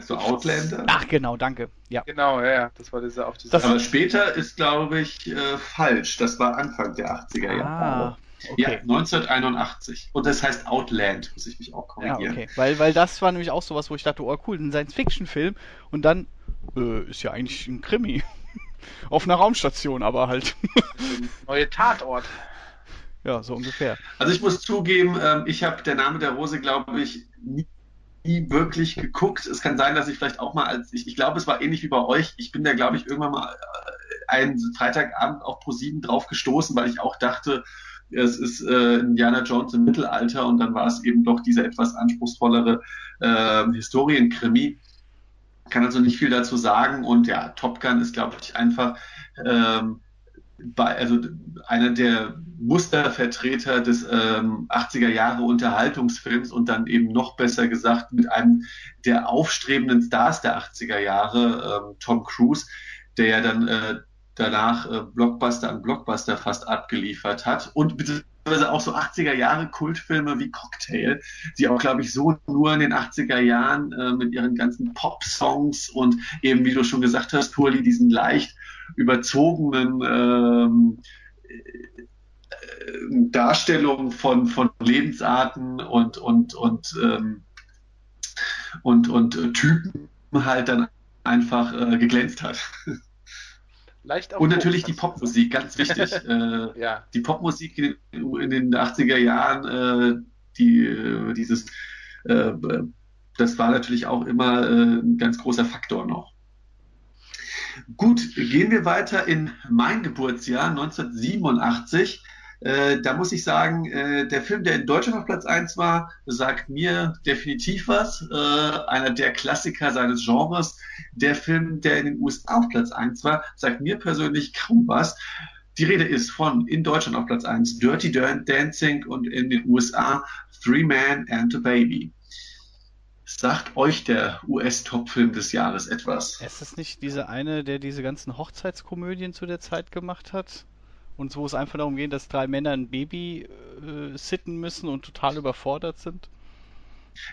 So Outlander? Ach genau, danke. Ja. Genau, ja, ja. Das war dieser auf dieser. Aber später ist, glaube ich, äh, falsch. Das war Anfang der 80er Jahre. Ah, okay. Ja, 1981. Und das heißt Outland, muss ich mich auch korrigieren. Ja, okay. Weil, weil das war nämlich auch sowas, wo ich dachte, oh cool, ein Science-Fiction-Film. Und dann äh, ist ja eigentlich ein Krimi. Auf einer Raumstation, aber halt. Neue Tatort. Ja, so ungefähr. Also ich muss zugeben, ähm, ich habe der Name der Rose, glaube ich, nie, nie, wirklich geguckt. Es kann sein, dass ich vielleicht auch mal als ich, ich glaube, es war ähnlich wie bei euch. Ich bin da, glaube ich, irgendwann mal äh, einen Freitagabend auf ProSieben drauf gestoßen, weil ich auch dachte, es ist äh, Indiana Jones im Mittelalter und dann war es eben doch dieser etwas anspruchsvollere äh, Historienkrimi kann also nicht viel dazu sagen und ja, Top Gun ist, glaube ich, einfach ähm, bei, also einer der Mustervertreter des ähm, 80er Jahre Unterhaltungsfilms und dann eben noch besser gesagt mit einem der aufstrebenden Stars der 80er Jahre, ähm, Tom Cruise, der ja dann äh, danach äh, Blockbuster an Blockbuster fast abgeliefert hat und bitte auch so 80er Jahre Kultfilme wie Cocktail, die auch, glaube ich, so nur in den 80er Jahren äh, mit ihren ganzen Pop-Songs und eben, wie du schon gesagt hast, Purli, diesen leicht überzogenen ähm, äh, Darstellungen von, von Lebensarten und, und, und, ähm, und, und Typen halt dann einfach äh, geglänzt hat. Leicht Und natürlich die Popmusik, ganz wichtig. äh, ja. Die Popmusik in, in, den 80er Jahren, äh, die, äh, dieses, äh, das war natürlich auch immer äh, ein ganz großer Faktor noch. Gut, gehen wir weiter in mein Geburtsjahr 1987. Äh, da muss ich sagen, äh, der Film, der in Deutschland auf Platz 1 war, sagt mir definitiv was. Äh, einer der Klassiker seines Genres. Der Film, der in den USA auf Platz 1 war, sagt mir persönlich kaum was. Die Rede ist von in Deutschland auf Platz 1 Dirty Dancing und in den USA Three Man and a Baby. Sagt euch der US-Top-Film des Jahres etwas? Ist es nicht diese eine, der diese ganzen Hochzeitskomödien zu der Zeit gemacht hat? und wo es einfach darum geht, dass drei Männer ein Baby äh, sitten müssen und total überfordert sind?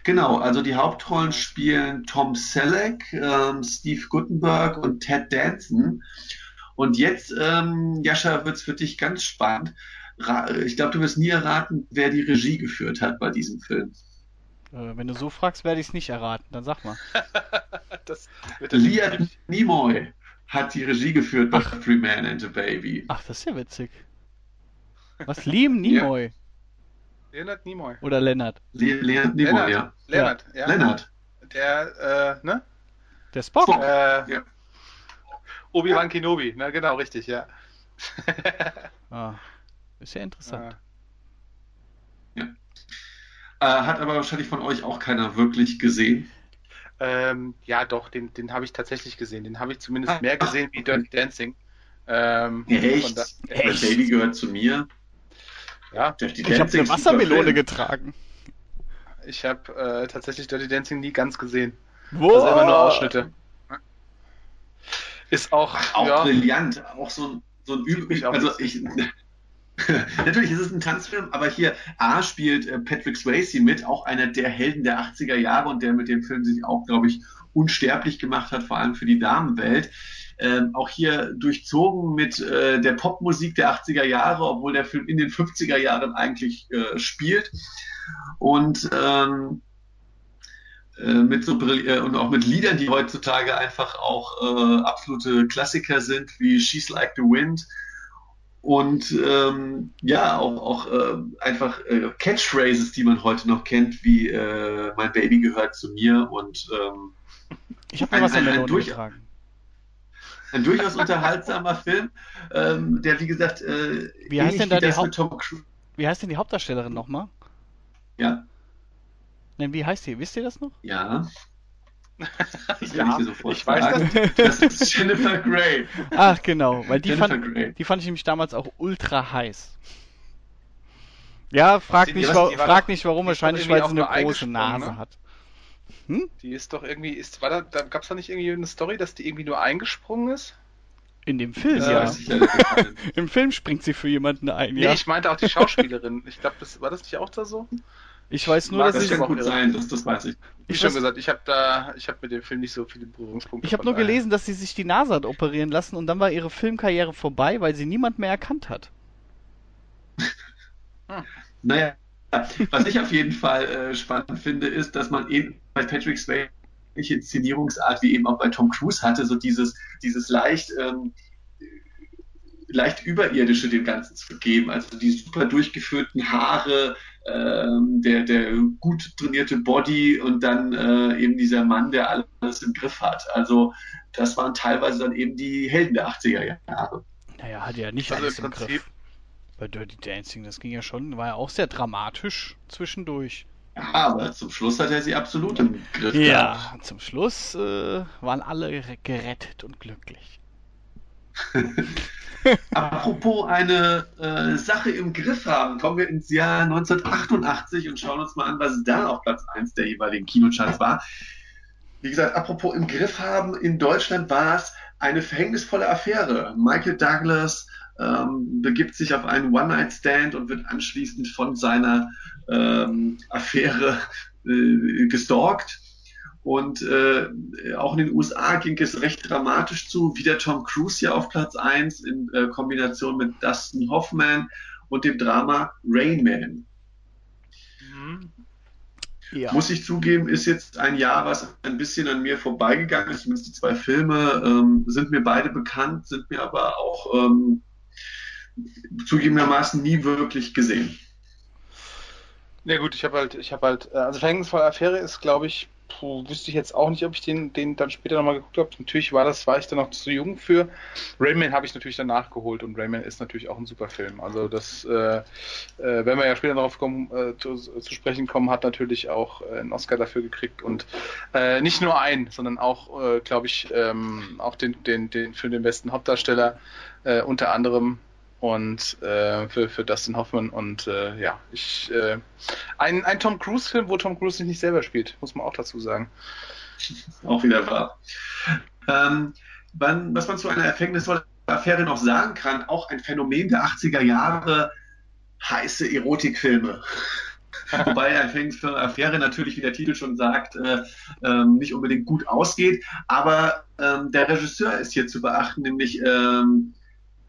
Genau, also die Hauptrollen spielen Tom Selleck, ähm, Steve Guttenberg und Ted Danson. Und jetzt, ähm, Jascha, wird's für dich ganz spannend. Ra ich glaube, du wirst nie erraten, wer die Regie geführt hat bei diesem Film. Äh, wenn du so fragst, werde ich es nicht erraten. Dann sag mal. das Liam Nimoy hat die Regie geführt bei Ach. Three Man and a Baby. Ach, das ist ja witzig. Was? Liam Nimoy? Leonard Nimoy. Oder Lennart? Le Leonard Nimoy, Lennart. ja. Lennart, ja. Lennart. Der, äh, ne? Der Spock. Spock. Äh, ja. Obi-Wan ja. Kenobi, ne, genau, richtig, ja. ah, ist ja interessant. Ja. Äh, hat aber wahrscheinlich von euch auch keiner wirklich gesehen. Ähm, ja, doch, den, den habe ich tatsächlich gesehen. Den habe ich zumindest mehr gesehen wie Dirty Dancing. Ähm, Echt? Da, Echt? Baby gehört zu mir. Ja. Dirty ich habe eine Wassermelone getragen. Ich habe äh, tatsächlich Dirty Dancing nie ganz gesehen. Wo? Also immer nur Ausschnitte. Ist auch, auch ja. brillant, auch so ein, so ein übrig. Also ich, Natürlich ist es ein Tanzfilm, aber hier A spielt äh, Patrick Swayze mit, auch einer der Helden der 80er Jahre und der mit dem Film sich auch, glaube ich, unsterblich gemacht hat, vor allem für die Damenwelt. Ähm, auch hier durchzogen mit äh, der Popmusik der 80er Jahre, obwohl der Film in den 50er Jahren eigentlich äh, spielt. Und ähm, äh, mit so äh, und auch mit Liedern, die heutzutage einfach auch äh, absolute Klassiker sind, wie She's Like the Wind und ähm, ja, auch, auch äh, einfach äh, Catchphrases, die man heute noch kennt, wie äh, mein Baby gehört zu mir und ähm, ich habe was ein, ein, durch, ein durchaus unterhaltsamer Film, ähm, der wie gesagt äh, wie heißt denn da die Haupt Wie heißt denn die Hauptdarstellerin nochmal? Ja. Nein, wie heißt die? Wisst ihr das noch? Ja. Ja, ich, weiß das. Das ist Jennifer Grey. Ach genau, weil die fand, die fand ich nämlich damals auch ultra heiß. Ja, frag, die, nicht, die, wa frag doch, nicht warum, wahrscheinlich weil sie eine große Nase ne? hat. Hm? Die ist doch irgendwie, ist, war da, da gab es da nicht irgendwie eine Story, dass die irgendwie nur eingesprungen ist? In dem Film, ja. ja. Im Film springt sie für jemanden ein, nee, ja. ich meinte auch die Schauspielerin. Ich glaube, das war das nicht auch da so? Ich weiß nur, dass das ich. Das kann gut sein, das, das weiß ich. Wie schon gesagt, ich habe da, ich habe mit dem Film nicht so viele Berührungspunkte. Ich habe nur gelesen, dass sie sich die Nase hat operieren lassen und dann war ihre Filmkarriere vorbei, weil sie niemand mehr erkannt hat. Hm. Naja, was ich auf jeden Fall äh, spannend finde, ist, dass man eben bei Patrick Swayze Inszenierungsart wie eben auch bei Tom Cruise hatte, so dieses, dieses leicht ähm, leicht überirdische dem Ganzen zu geben. Also die super durchgeführten Haare, der, der gut trainierte Body und dann äh, eben dieser Mann, der alles im Griff hat. Also das waren teilweise dann eben die Helden der 80er Jahre. Naja, hat ja nicht also alles im, im Griff. Bei Dirty Dancing, das ging ja schon, war ja auch sehr dramatisch zwischendurch. Ja, aber zum Schluss hat er sie absolut im Griff. Ja, gehabt. zum Schluss äh, waren alle gerettet und glücklich. Apropos eine äh, Sache im Griff haben, kommen wir ins Jahr 1988 und schauen uns mal an, was da auf Platz 1 der jeweiligen Kinocharts war. Wie gesagt, apropos im Griff haben, in Deutschland war es eine verhängnisvolle Affäre. Michael Douglas ähm, begibt sich auf einen One-Night-Stand und wird anschließend von seiner ähm, Affäre äh, gestalkt und äh, auch in den USA ging es recht dramatisch zu. Wieder Tom Cruise hier auf Platz 1 in äh, Kombination mit Dustin Hoffman und dem Drama Rain Man. Mhm. Ja. Muss ich zugeben, ist jetzt ein Jahr, was ein bisschen an mir vorbeigegangen ist. Zumindest die zwei Filme ähm, sind mir beide bekannt, sind mir aber auch ähm, zugegebenermaßen nie wirklich gesehen. Ja gut, ich habe halt, ich habe halt, äh, also Verhängnisvolle Affäre ist, glaube ich, puh, wüsste ich jetzt auch nicht, ob ich den, den dann später nochmal geguckt habe. Natürlich war das, war ich dann noch zu jung für. Rayman habe ich natürlich dann nachgeholt und Rayman ist natürlich auch ein super Film. Also das, äh, äh, wenn wir ja später darauf kommen, äh, zu, zu, sprechen kommen, hat natürlich auch äh, einen Oscar dafür gekriegt und äh, nicht nur einen, sondern auch, äh, glaube ich, ähm, auch den, den, den für den besten Hauptdarsteller unter anderem und äh, für, für Dustin Hoffman und äh, ja, ich äh, ein, ein Tom Cruise Film, wo Tom Cruise sich nicht selber spielt, muss man auch dazu sagen. Auch wieder wahr. Ähm, wann, was man zu einer Affäre noch sagen kann, auch ein Phänomen der 80er Jahre, heiße Erotikfilme. Wobei Affäre natürlich, wie der Titel schon sagt, äh, ähm, nicht unbedingt gut ausgeht. Aber ähm, der Regisseur ist hier zu beachten, nämlich ähm,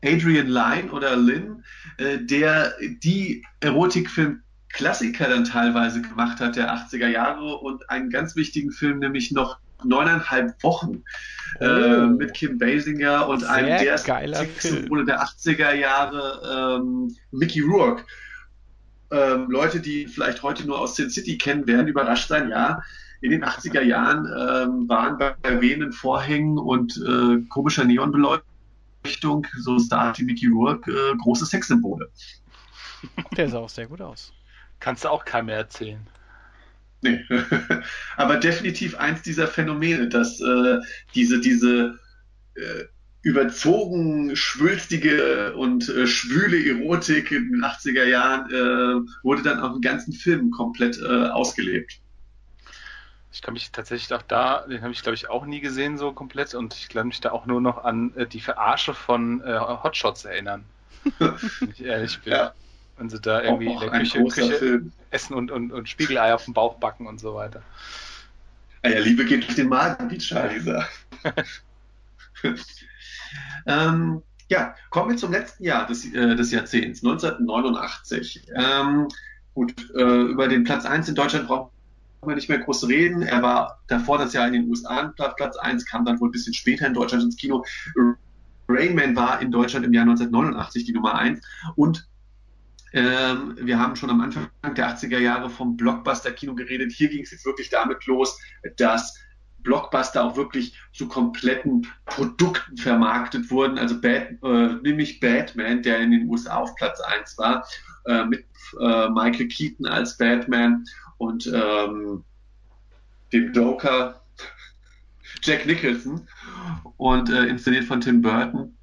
Adrian Lyne oder Lynn, äh, der die Erotikfilm Klassiker dann teilweise gemacht hat, der 80er Jahre und einen ganz wichtigen Film, nämlich noch neuneinhalb Wochen äh, oh. äh, mit Kim Basinger und Sehr einem der Sexsymbole der 80er Jahre, ähm, Mickey Rourke. Ähm, Leute, die vielleicht heute nur aus Sin City kennen, werden überrascht sein, ja. In den 80er Jahren ähm, waren bei wehenden Vorhängen und äh, komischer Neonbeleuchtung Richtung so Stars wie Mickey Rourke äh, große Sexsymbole. Der sah auch sehr gut aus. Kannst du auch keinem mehr erzählen. Nee. Aber definitiv eins dieser Phänomene, dass äh, diese, diese äh, überzogen schwülstige und äh, schwüle Erotik in den 80er Jahren äh, wurde dann auch im ganzen Film komplett äh, ausgelebt. Ich kann mich tatsächlich auch da, den habe ich glaube ich auch nie gesehen so komplett und ich kann mich da auch nur noch an äh, die Verarsche von äh, Hotshots erinnern. wenn ich ehrlich bin. Ja. Wenn sie da irgendwie in der Küche, Küche essen und, und, und Spiegelei auf dem Bauch backen und so weiter. Ah ja, Liebe geht durch den Magen, wie Charlie sagt. ähm, ja, kommen wir zum letzten Jahr des, äh, des Jahrzehnts, 1989. Ähm, gut, äh, über den Platz 1 in Deutschland brauchen wir nicht mehr groß reden. Er war davor das Jahr in den USA Platz 1, kam dann wohl ein bisschen später in Deutschland ins Kino. Rainman war in Deutschland im Jahr 1989 die Nummer 1 und ähm, wir haben schon am Anfang der 80er Jahre vom Blockbuster-Kino geredet. Hier ging es jetzt wirklich damit los, dass Blockbuster auch wirklich zu kompletten Produkten vermarktet wurden. Also Bad, äh, nämlich Batman, der in den USA auf Platz 1 war, äh, mit äh, Michael Keaton als Batman und ähm, dem Joker Jack Nicholson und äh, inszeniert von Tim Burton.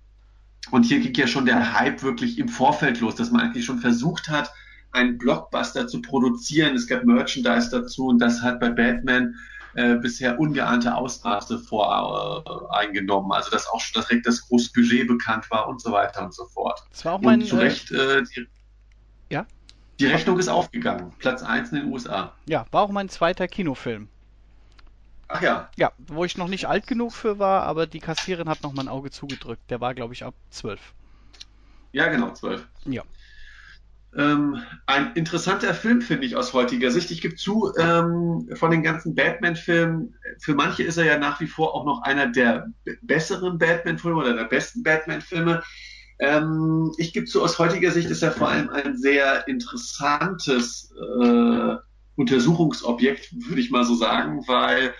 Und hier ging ja schon der Hype wirklich im Vorfeld los, dass man eigentlich schon versucht hat, einen Blockbuster zu produzieren. Es gab Merchandise dazu und das hat bei Batman äh, bisher ungeahnte Ausmaße vor äh, eingenommen. Also dass auch schon direkt das große Budget bekannt war und so weiter und so fort. Das war auch mein, und zu Recht, äh, die, ja? Die Rechnung ist aufgegangen. Platz 1 in den USA. Ja, war auch mein zweiter Kinofilm. Ach ja. Ja, wo ich noch nicht alt genug für war, aber die Kassierin hat noch mein Auge zugedrückt. Der war, glaube ich, ab 12. Ja, genau, 12. Ja. Ähm, ein interessanter Film, finde ich, aus heutiger Sicht. Ich gebe zu, ähm, von den ganzen Batman-Filmen, für manche ist er ja nach wie vor auch noch einer der besseren Batman-Filme oder der besten Batman-Filme. Ähm, ich gebe zu, aus heutiger Sicht ist er vor allem ein sehr interessantes äh, Untersuchungsobjekt, würde ich mal so sagen, weil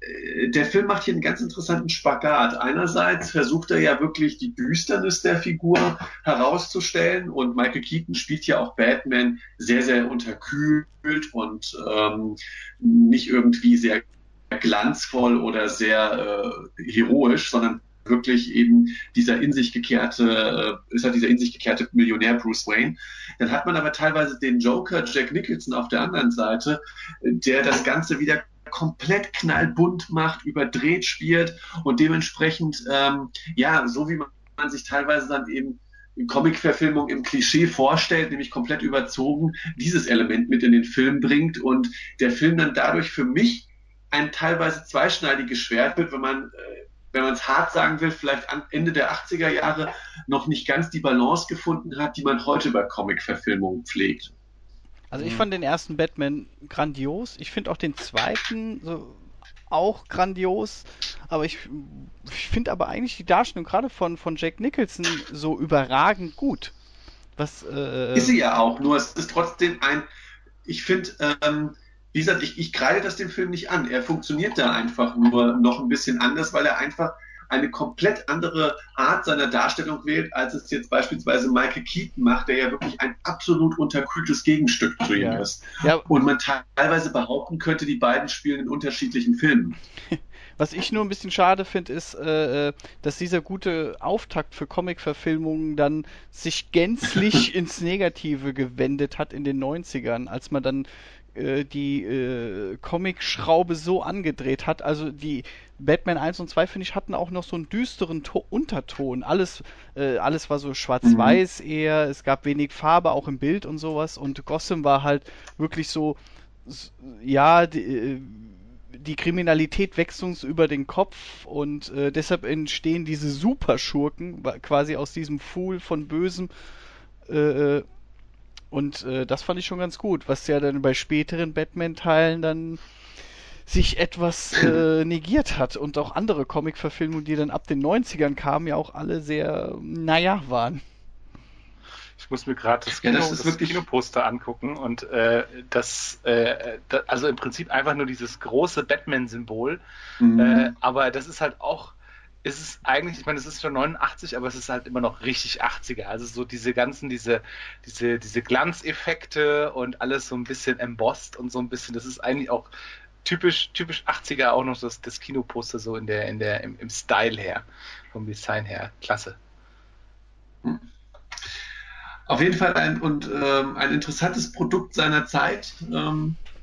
äh, der Film macht hier einen ganz interessanten Spagat. Einerseits versucht er ja wirklich die Düsternis der Figur herauszustellen und Michael Keaton spielt ja auch Batman sehr, sehr unterkühlt und ähm, nicht irgendwie sehr glanzvoll oder sehr äh, heroisch, sondern wirklich eben dieser in sich gekehrte, äh, ist halt dieser in sich gekehrte Millionär Bruce Wayne. Dann hat man aber teilweise den Joker Jack Nicholson auf der anderen Seite, der das Ganze wieder komplett knallbunt macht, überdreht spielt und dementsprechend, ähm, ja, so wie man, man sich teilweise dann eben Comic-Verfilmung im Klischee vorstellt, nämlich komplett überzogen, dieses Element mit in den Film bringt und der Film dann dadurch für mich ein teilweise zweischneidiges Schwert wird, wenn man, äh, wenn man es hart sagen will, vielleicht am Ende der 80er Jahre noch nicht ganz die Balance gefunden hat, die man heute bei Comic-Verfilmungen pflegt. Also ich mhm. fand den ersten Batman grandios. Ich finde auch den zweiten so auch grandios. Aber ich, ich finde aber eigentlich die Darstellung gerade von, von Jack Nicholson so überragend gut. Was, äh, ist sie ja auch, nur es ist trotzdem ein, ich finde, ähm, wie gesagt, ich, ich kreide das dem Film nicht an. Er funktioniert da einfach nur noch ein bisschen anders, weil er einfach eine komplett andere Art seiner Darstellung wählt, als es jetzt beispielsweise Michael Keaton macht, der ja wirklich ein absolut unterkühltes Gegenstück zu ihm ja. ist. Ja. Und man teilweise behaupten könnte, die beiden spielen in unterschiedlichen Filmen. Was ich nur ein bisschen schade finde, ist, äh, äh, dass dieser gute Auftakt für Comic-Verfilmungen dann sich gänzlich ins Negative gewendet hat in den 90ern, als man dann äh, die äh, Comic-Schraube so angedreht hat. Also die Batman 1 und 2, finde ich, hatten auch noch so einen düsteren to Unterton. Alles, äh, alles war so schwarz-weiß mhm. eher, es gab wenig Farbe auch im Bild und sowas. Und Gotham war halt wirklich so, ja, die, äh, die Kriminalität wächst uns über den Kopf und äh, deshalb entstehen diese Superschurken quasi aus diesem Fool von Bösem. Äh, äh und äh, das fand ich schon ganz gut, was ja dann bei späteren Batman-Teilen dann sich etwas äh, negiert hat und auch andere Comic-Verfilmungen, die dann ab den 90ern kamen, ja auch alle sehr, naja, waren. Ich muss mir gerade das, Kino, ja, das, das Kinoposter angucken und äh, das, äh, das, also im Prinzip einfach nur dieses große Batman-Symbol, mhm. äh, aber das ist halt auch ist es eigentlich, ich meine, es ist schon 89, aber es ist halt immer noch richtig 80er. Also so diese ganzen, diese, diese, diese Glanzeffekte und alles so ein bisschen embossed und so ein bisschen, das ist eigentlich auch typisch, typisch 80er auch noch das, das Kinoposter so in der, in der, im, im Style her, vom Design her. Klasse. Auf jeden Fall ein, und, ähm, ein interessantes Produkt seiner Zeit. Ähm, Äh,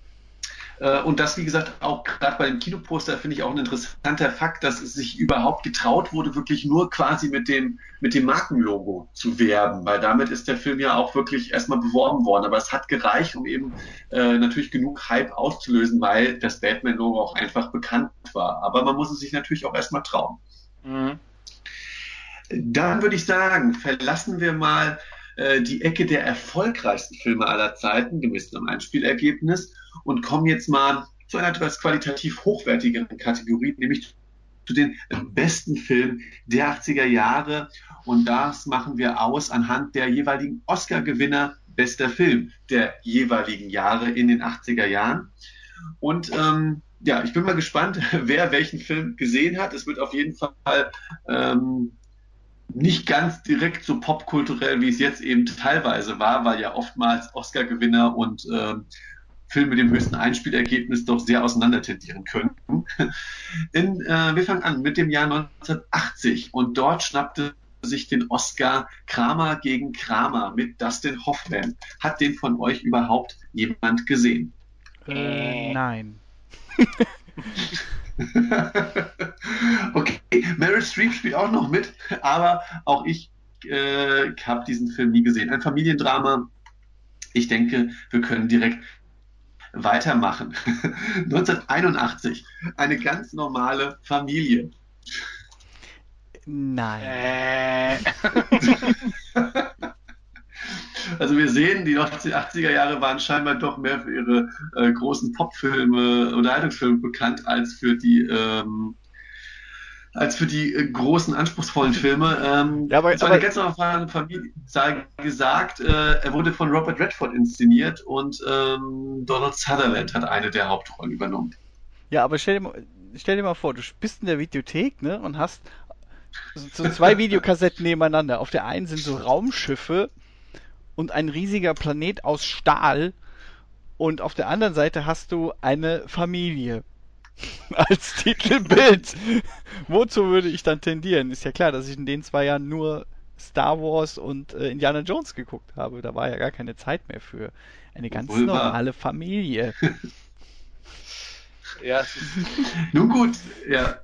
und das, wie gesagt, auch gerade bei dem Kinoposter finde ich auch ein interessanter Fakt, dass es sich überhaupt getraut wurde, wirklich nur quasi mit dem, mit dem Markenlogo zu werben, weil damit ist der Film ja auch wirklich erstmal beworben worden. Aber es hat gereicht, um eben äh, natürlich genug Hype auszulösen, weil das Batman-Logo auch einfach bekannt war. Aber man muss es sich natürlich auch erstmal trauen. Mhm. Dann würde ich sagen, verlassen wir mal äh, die Ecke der erfolgreichsten Filme aller Zeiten, gemessen am Einspielergebnis, und kommen jetzt mal zu einer etwas qualitativ hochwertigeren Kategorie, nämlich zu den besten Filmen der 80er Jahre. Und das machen wir aus anhand der jeweiligen Oscar-Gewinner bester Film der jeweiligen Jahre in den 80er Jahren. Und ähm, ja, ich bin mal gespannt, wer welchen Film gesehen hat. Es wird auf jeden Fall ähm, nicht ganz direkt so popkulturell, wie es jetzt eben teilweise war, weil ja oftmals Oscar-Gewinner und äh, Filme mit dem höchsten Einspielergebnis doch sehr auseinander tendieren können. In, äh, wir fangen an mit dem Jahr 1980 und dort schnappte sich den Oscar Kramer gegen Kramer mit Dustin Hoffman. Hat den von euch überhaupt jemand gesehen? Äh, nein. okay, Meryl Streep spielt auch noch mit, aber auch ich äh, habe diesen Film nie gesehen. Ein Familiendrama. Ich denke, wir können direkt weitermachen. 1981. Eine ganz normale Familie. Nein. Äh. Also wir sehen, die 80er Jahre waren scheinbar doch mehr für ihre äh, großen Popfilme, Unterhaltungsfilme bekannt als für die ähm, als für die äh, großen anspruchsvollen Filme. Ähm, ja, aber, es war eine ganz normale Familie gesagt. Äh, er wurde von Robert Redford inszeniert und ähm, Donald Sutherland hat eine der Hauptrollen übernommen. Ja, aber stell dir mal, stell dir mal vor, du bist in der Videothek ne, und hast so zwei Videokassetten nebeneinander. Auf der einen sind so Raumschiffe und ein riesiger Planet aus Stahl und auf der anderen Seite hast du eine Familie als Titelbild. Wozu würde ich dann tendieren? Ist ja klar, dass ich in den zwei Jahren nur Star Wars und äh, Indiana Jones geguckt habe. Da war ja gar keine Zeit mehr für eine ganz Wohl normale Familie. ja. Nun gut, ja.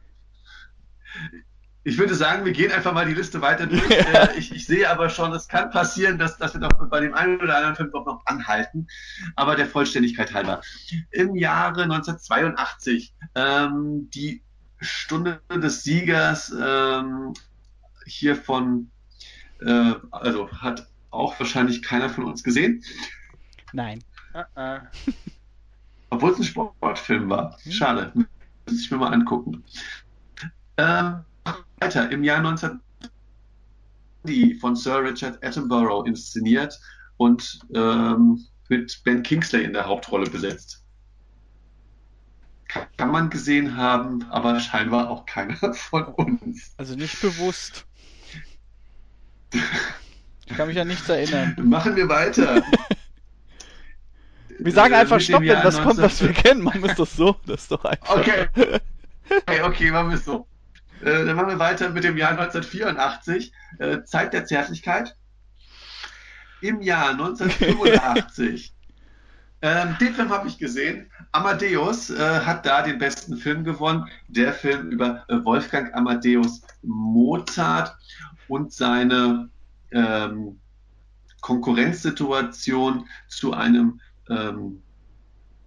Ich würde sagen, wir gehen einfach mal die Liste weiter durch. Äh, ich, ich, sehe aber schon, es kann passieren, dass, dass wir doch bei dem einen oder anderen Film doch noch anhalten. Aber der Vollständigkeit halber. Im Jahre 1982 ähm, die Stunde des Siegers ähm, hier von, äh, also hat auch wahrscheinlich keiner von uns gesehen. Nein. Uh -uh. Obwohl es ein Sportfilm war. Hm. Schade. Muss ich mir mal angucken. Ähm, weiter. Im Jahr 19 von Sir Richard Attenborough inszeniert und ähm, mit Ben Kingsley in der Hauptrolle besetzt. Kann man gesehen haben, aber scheinbar auch keiner von uns. Also nicht bewusst. Ich kann mich an nichts erinnern. Machen wir weiter. Wir sagen einfach Stopp, wenn das kommt, was wir kennen. Machen wir es doch so. Das ist doch einfach. Okay. Okay, okay, machen wir es so. Äh, dann machen wir weiter mit dem Jahr 1984, äh, Zeit der Zärtlichkeit. Im Jahr 1985. ähm, den Film habe ich gesehen. Amadeus äh, hat da den besten Film gewonnen. Der Film über äh, Wolfgang Amadeus Mozart und seine ähm, Konkurrenzsituation zu einem ähm,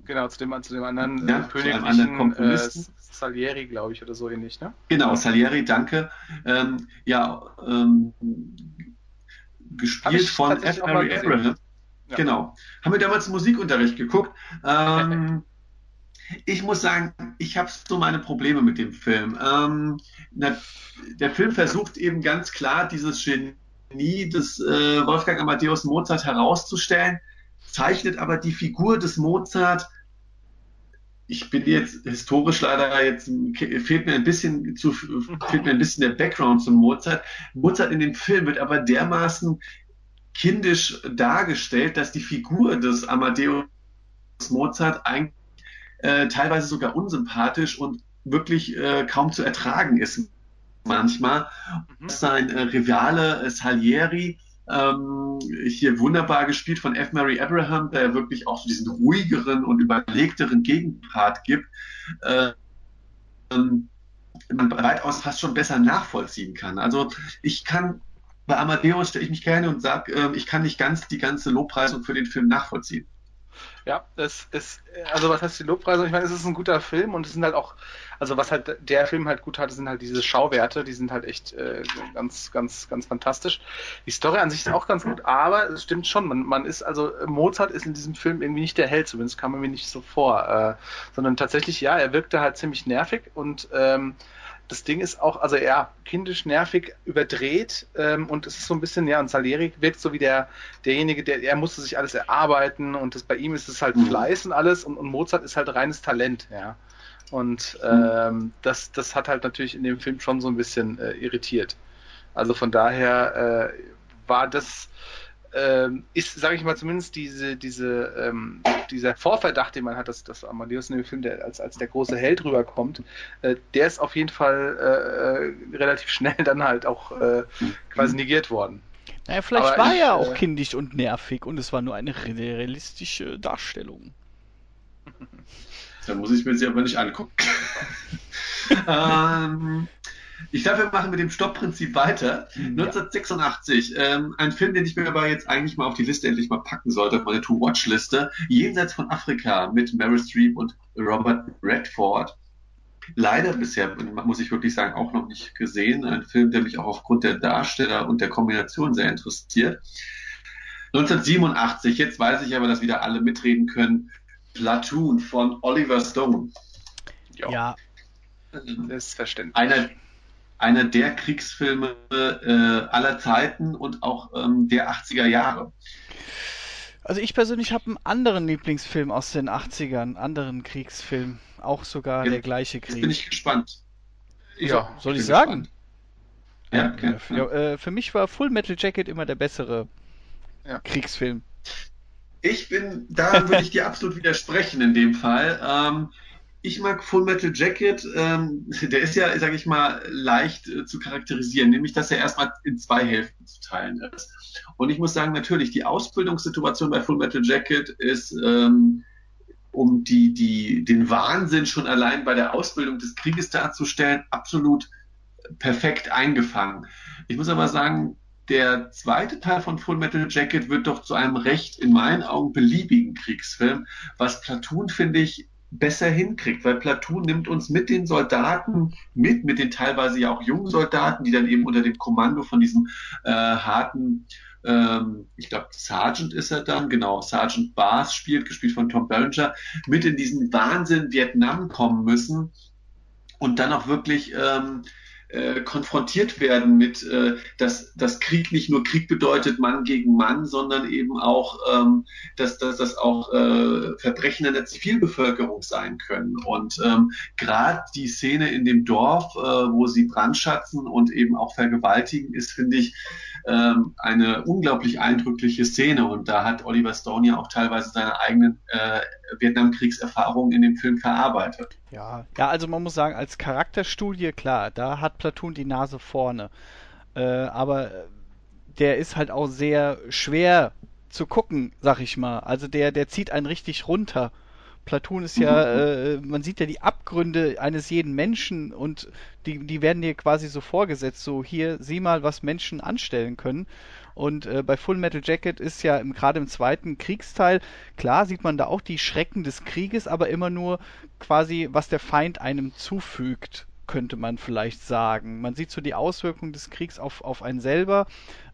Genau, zu dem, zu dem anderen ja, königlichen anderen Komponisten. Salieri, glaube ich, oder so ähnlich, ne? Genau, Salieri, danke. Ähm, ja, ähm, gespielt von F. Mary Abraham. Ja. Genau. Haben wir damals Musikunterricht geguckt. Ähm, ich muss sagen, ich habe so meine Probleme mit dem Film. Ähm, na, der Film versucht eben ganz klar, dieses Genie des äh, Wolfgang Amadeus Mozart herauszustellen zeichnet aber die Figur des Mozart ich bin jetzt historisch leider jetzt fehlt mir ein bisschen zu fehlt mir ein bisschen der Background zum Mozart. Mozart in dem Film wird aber dermaßen kindisch dargestellt, dass die Figur des Amadeus Mozart eigentlich äh, teilweise sogar unsympathisch und wirklich äh, kaum zu ertragen ist manchmal. Mhm. Sein äh, Rivale äh, Salieri Ähm, hier wunderbar gespielt von F. Mary Abraham, der wirklich auch so diesen ruhigeren und überlegteren Gegenpart gibt. Ähm, man weitaus fast schon besser nachvollziehen kann. Also ich kann bei Amadeus stelle ich mich gerne und sage, äh, ich kann nicht ganz die ganze Lobpreisung für den Film nachvollziehen. Ja, es ist, also was heißt die Lobpreisung? Ich meine, es ist ein guter Film und es sind halt auch, also was halt der Film halt gut hat, sind halt diese Schauwerte, die sind halt echt äh, ganz, ganz, ganz fantastisch. Die Story an sich ist auch ganz gut, aber es stimmt schon, man, man ist, also Mozart ist in diesem Film irgendwie nicht der Held, zumindest kam mir nicht so vor, äh, sondern tatsächlich, ja, er wirkte halt ziemlich nervig und ähm, das Ding ist auch, also ja, kindisch, nervig, überdreht ähm, und es ist so ein bisschen, ja, und Salieri wirkt so wie der, derjenige, der, er musste sich alles erarbeiten und das, bei ihm ist es halt mhm. Fleiß und alles und, und Mozart ist halt reines Talent, ja. Und mhm. ähm, das, das hat halt natürlich in dem Film schon so ein bisschen äh, irritiert. Also von daher äh, war das ähm, ist, sage ich mal, zumindest diese, diese, ähm, dieser Vorverdacht, den man hat, dass, dass Amadeus in dem Film der, als, als der große Held rüberkommt, äh, der ist auf jeden Fall äh, äh relativ schnell dann halt auch äh, quasi negiert worden. Naja, vielleicht aber war er auch äh, kindisch und nervig und es war nur eine realistische Darstellung. Da muss ich mir sie aber nicht angucken. ähm, ich darf, wir machen mit dem Stoppprinzip weiter. Ja. 1986, ähm, ein Film, den ich mir aber jetzt eigentlich mal auf die Liste endlich mal packen sollte, auf meine To-Watch-Liste. Jenseits von Afrika mit Meryl Streep und Robert Redford. Leider bisher, muss ich wirklich sagen, auch noch nicht gesehen. Ein Film, der mich auch aufgrund der Darsteller und der Kombination sehr interessiert. 1987, jetzt weiß ich aber, dass wieder alle mitreden können. Platoon von Oliver Stone. Ja. ja. Selbstverständlich. Einer, einer der Kriegsfilme äh, aller Zeiten und auch ähm, der 80er Jahre. Also ich persönlich habe einen anderen Lieblingsfilm aus den 80ern, einen anderen Kriegsfilm, auch sogar jetzt, der gleiche Krieg. Jetzt bin ich gespannt. Ja, soll ich, ich sagen? Ja, okay. ja, äh, für mich war Full Metal Jacket immer der bessere ja. Kriegsfilm. Ich bin, da würde ich dir absolut widersprechen in dem Fall. Ähm, ich mag Full Metal Jacket, ähm, der ist ja, sage ich mal, leicht äh, zu charakterisieren, nämlich dass er erstmal in zwei Hälften zu teilen ist. Und ich muss sagen, natürlich, die Ausbildungssituation bei Full Metal Jacket ist, ähm, um die, die, den Wahnsinn schon allein bei der Ausbildung des Krieges darzustellen, absolut perfekt eingefangen. Ich muss aber sagen, der zweite Teil von Full Metal Jacket wird doch zu einem recht in meinen Augen beliebigen Kriegsfilm, was Platoon, finde ich, besser hinkriegt, weil Platoon nimmt uns mit den Soldaten mit, mit den teilweise ja auch jungen Soldaten, die dann eben unter dem Kommando von diesem äh, harten, ähm, ich glaube Sergeant ist er dann, genau, Sergeant Bars spielt, gespielt von Tom Berenger, mit in diesen Wahnsinn Vietnam kommen müssen und dann auch wirklich ähm, äh, konfrontiert werden mit, äh, dass, dass Krieg nicht nur Krieg bedeutet Mann gegen Mann, sondern eben auch, ähm, dass, dass das auch äh, Verbrechen in der Zivilbevölkerung sein können. Und ähm, gerade die Szene in dem Dorf, äh, wo sie brandschatzen und eben auch vergewaltigen, ist, finde ich, ähm, eine unglaublich eindrückliche Szene. Und da hat Oliver Stone ja auch teilweise seine eigenen äh, Vietnamkriegserfahrungen in dem Film verarbeitet. Ja, ja, also man muss sagen, als Charakterstudie, klar, da hat Platoon die Nase vorne. Äh, aber der ist halt auch sehr schwer zu gucken, sag ich mal. Also der, der zieht einen richtig runter. Platoon ist ja, äh, man sieht ja die Abgründe eines jeden Menschen und die, die werden dir quasi so vorgesetzt, so hier, sieh mal, was Menschen anstellen können. Und äh, bei Full Metal Jacket ist ja gerade im zweiten Kriegsteil, klar sieht man da auch die Schrecken des Krieges, aber immer nur quasi, was der Feind einem zufügt könnte man vielleicht sagen. Man sieht so die Auswirkungen des Kriegs auf, auf einen selber,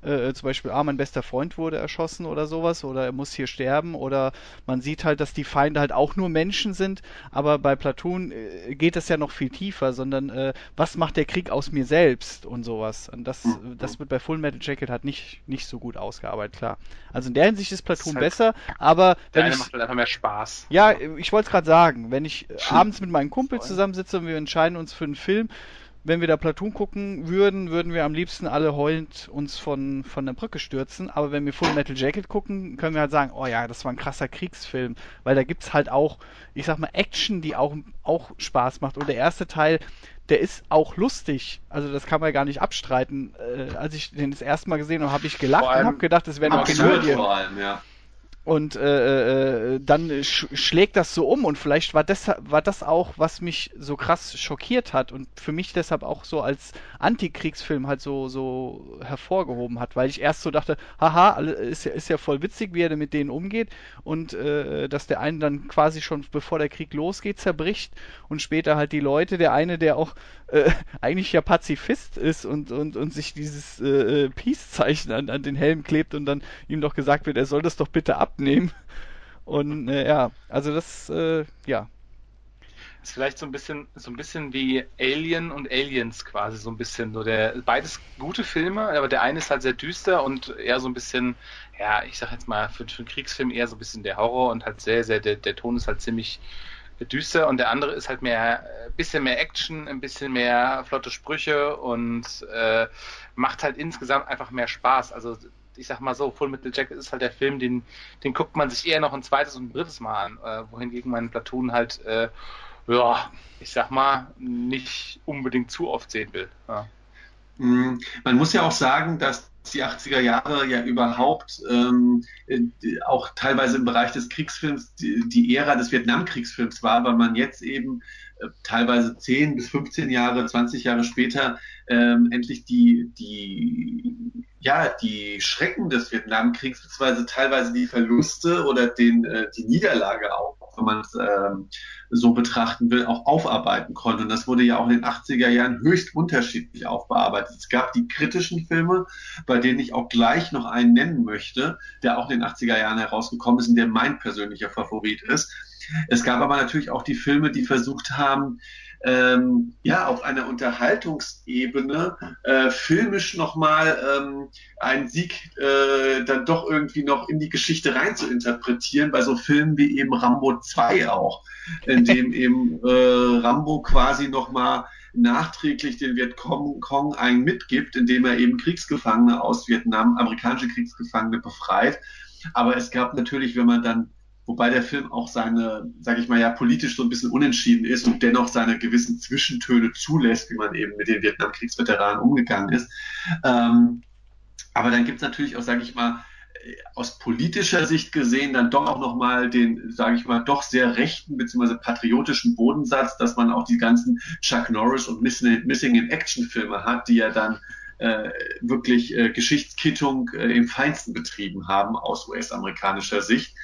äh, zum Beispiel, ah, mein bester Freund wurde erschossen oder sowas, oder er muss hier sterben, oder man sieht halt, dass die Feinde halt auch nur Menschen sind, aber bei Platoon äh, geht es ja noch viel tiefer, sondern äh, was macht der Krieg aus mir selbst und sowas. Und das, mhm. das wird bei Full Metal Jacket halt nicht, nicht so gut ausgearbeitet, klar. Also in der Hinsicht ist Platoon halt besser, aber wenn ich, macht halt einfach mehr Spaß. Ja, ich wollte es gerade sagen, wenn ich abends mit meinem Kumpel zusammensitze und wir entscheiden uns für einen Film, wenn wir da Platoon gucken würden, würden wir am liebsten alle heulend uns von, von der Brücke stürzen. Aber wenn wir Full Metal Jacket gucken, können wir halt sagen, oh ja, das war ein krasser Kriegsfilm. Weil da gibt's halt auch, ich sag mal, Action, die auch, auch Spaß macht. Und der erste Teil, der ist auch lustig. Also das kann man gar nicht abstreiten. Äh, als ich den das erste Mal gesehen habe, habe ich gelacht und habe gedacht, es wäre eine Komödie. Vor allem, ja. Und äh, äh, dann sch schlägt das so um und vielleicht war das, war das auch, was mich so krass schockiert hat und für mich deshalb auch so als Antikriegsfilm halt so, so hervorgehoben hat, weil ich erst so dachte, haha, ist ja, ist ja voll witzig, wie er mit denen umgeht und äh, dass der eine dann quasi schon bevor der Krieg losgeht zerbricht und später halt die Leute, der eine, der auch äh, eigentlich ja Pazifist ist und, und, und sich dieses äh, äh, Peace-Zeichen an, an den Helm klebt und dann ihm doch gesagt wird, er soll das doch bitte abnehmen. Und äh, ja, also das, äh, ja. Ist vielleicht so ein bisschen, so ein bisschen wie Alien und Aliens quasi so ein bisschen. So der, beides gute Filme, aber der eine ist halt sehr düster und eher so ein bisschen, ja, ich sag jetzt mal, für, für einen Kriegsfilm eher so ein bisschen der Horror und halt sehr, sehr, der, der Ton ist halt ziemlich, düster und der andere ist halt mehr, ein bisschen mehr Action, ein bisschen mehr flotte Sprüche und äh, macht halt insgesamt einfach mehr Spaß. Also ich sag mal so, Full Metal Jacket ist halt der Film, den, den guckt man sich eher noch ein zweites und ein drittes Mal an, äh, wohingegen mein Platoon halt, äh, ja, ich sag mal, nicht unbedingt zu oft sehen will. Ja. Mm, man muss ja auch sagen, dass die 80er Jahre ja überhaupt ähm, auch teilweise im Bereich des Kriegsfilms die, die Ära des Vietnamkriegsfilms war, weil man jetzt eben äh, teilweise 10 bis 15 Jahre, 20 Jahre später ähm, endlich die, die, ja, die Schrecken des Vietnamkriegs, beziehungsweise teilweise die Verluste oder den, äh, die Niederlage wenn man es ähm, so betrachten will, auch aufarbeiten konnte. Und das wurde ja auch in den 80er Jahren höchst unterschiedlich aufbearbeitet. Es gab die kritischen Filme, bei denen ich auch gleich noch einen nennen möchte, der auch in den 80er Jahren herausgekommen ist und der mein persönlicher Favorit ist. Es gab aber natürlich auch die Filme, die versucht haben, ähm, ja, auf einer Unterhaltungsebene äh, filmisch nochmal ähm, einen Sieg äh, dann doch irgendwie noch in die Geschichte rein zu interpretieren, bei so Filmen wie eben Rambo 2 auch, in dem eben äh, Rambo quasi nochmal nachträglich den Vietcong einen mitgibt, indem er eben Kriegsgefangene aus Vietnam, amerikanische Kriegsgefangene befreit. Aber es gab natürlich, wenn man dann wobei der Film auch seine, sage ich mal ja, politisch so ein bisschen unentschieden ist und dennoch seine gewissen Zwischentöne zulässt, wie man eben mit den Vietnamkriegsveteranen umgegangen ist. Ähm, aber dann gibt es natürlich auch, sage ich mal, aus politischer Sicht gesehen dann doch auch nochmal den, sage ich mal, doch sehr rechten bzw. patriotischen Bodensatz, dass man auch die ganzen Chuck Norris und Missing in Action Filme hat, die ja dann äh, wirklich äh, Geschichtskittung äh, im Feinsten betrieben haben aus US-amerikanischer Sicht.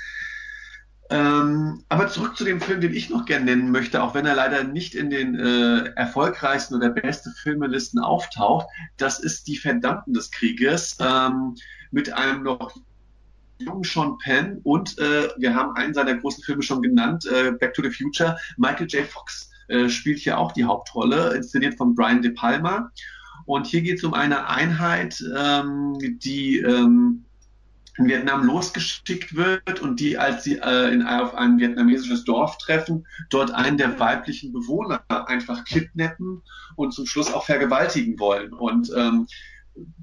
Ähm, aber zurück zu dem Film, den ich noch gerne nennen möchte, auch wenn er leider nicht in den äh, erfolgreichsten oder beste Filmelisten auftaucht. Das ist Die Verdammten des Krieges ähm, mit einem noch jungen Sean Penn und äh, wir haben einen seiner großen Filme schon genannt, äh, Back to the Future. Michael J. Fox äh, spielt hier auch die Hauptrolle, inszeniert von Brian De Palma. Und hier geht es um eine Einheit, ähm, die ähm, in Vietnam losgeschickt wird und die, als sie äh, in, auf ein vietnamesisches Dorf treffen, dort einen der weiblichen Bewohner einfach kidnappen und zum Schluss auch vergewaltigen wollen. Und ähm,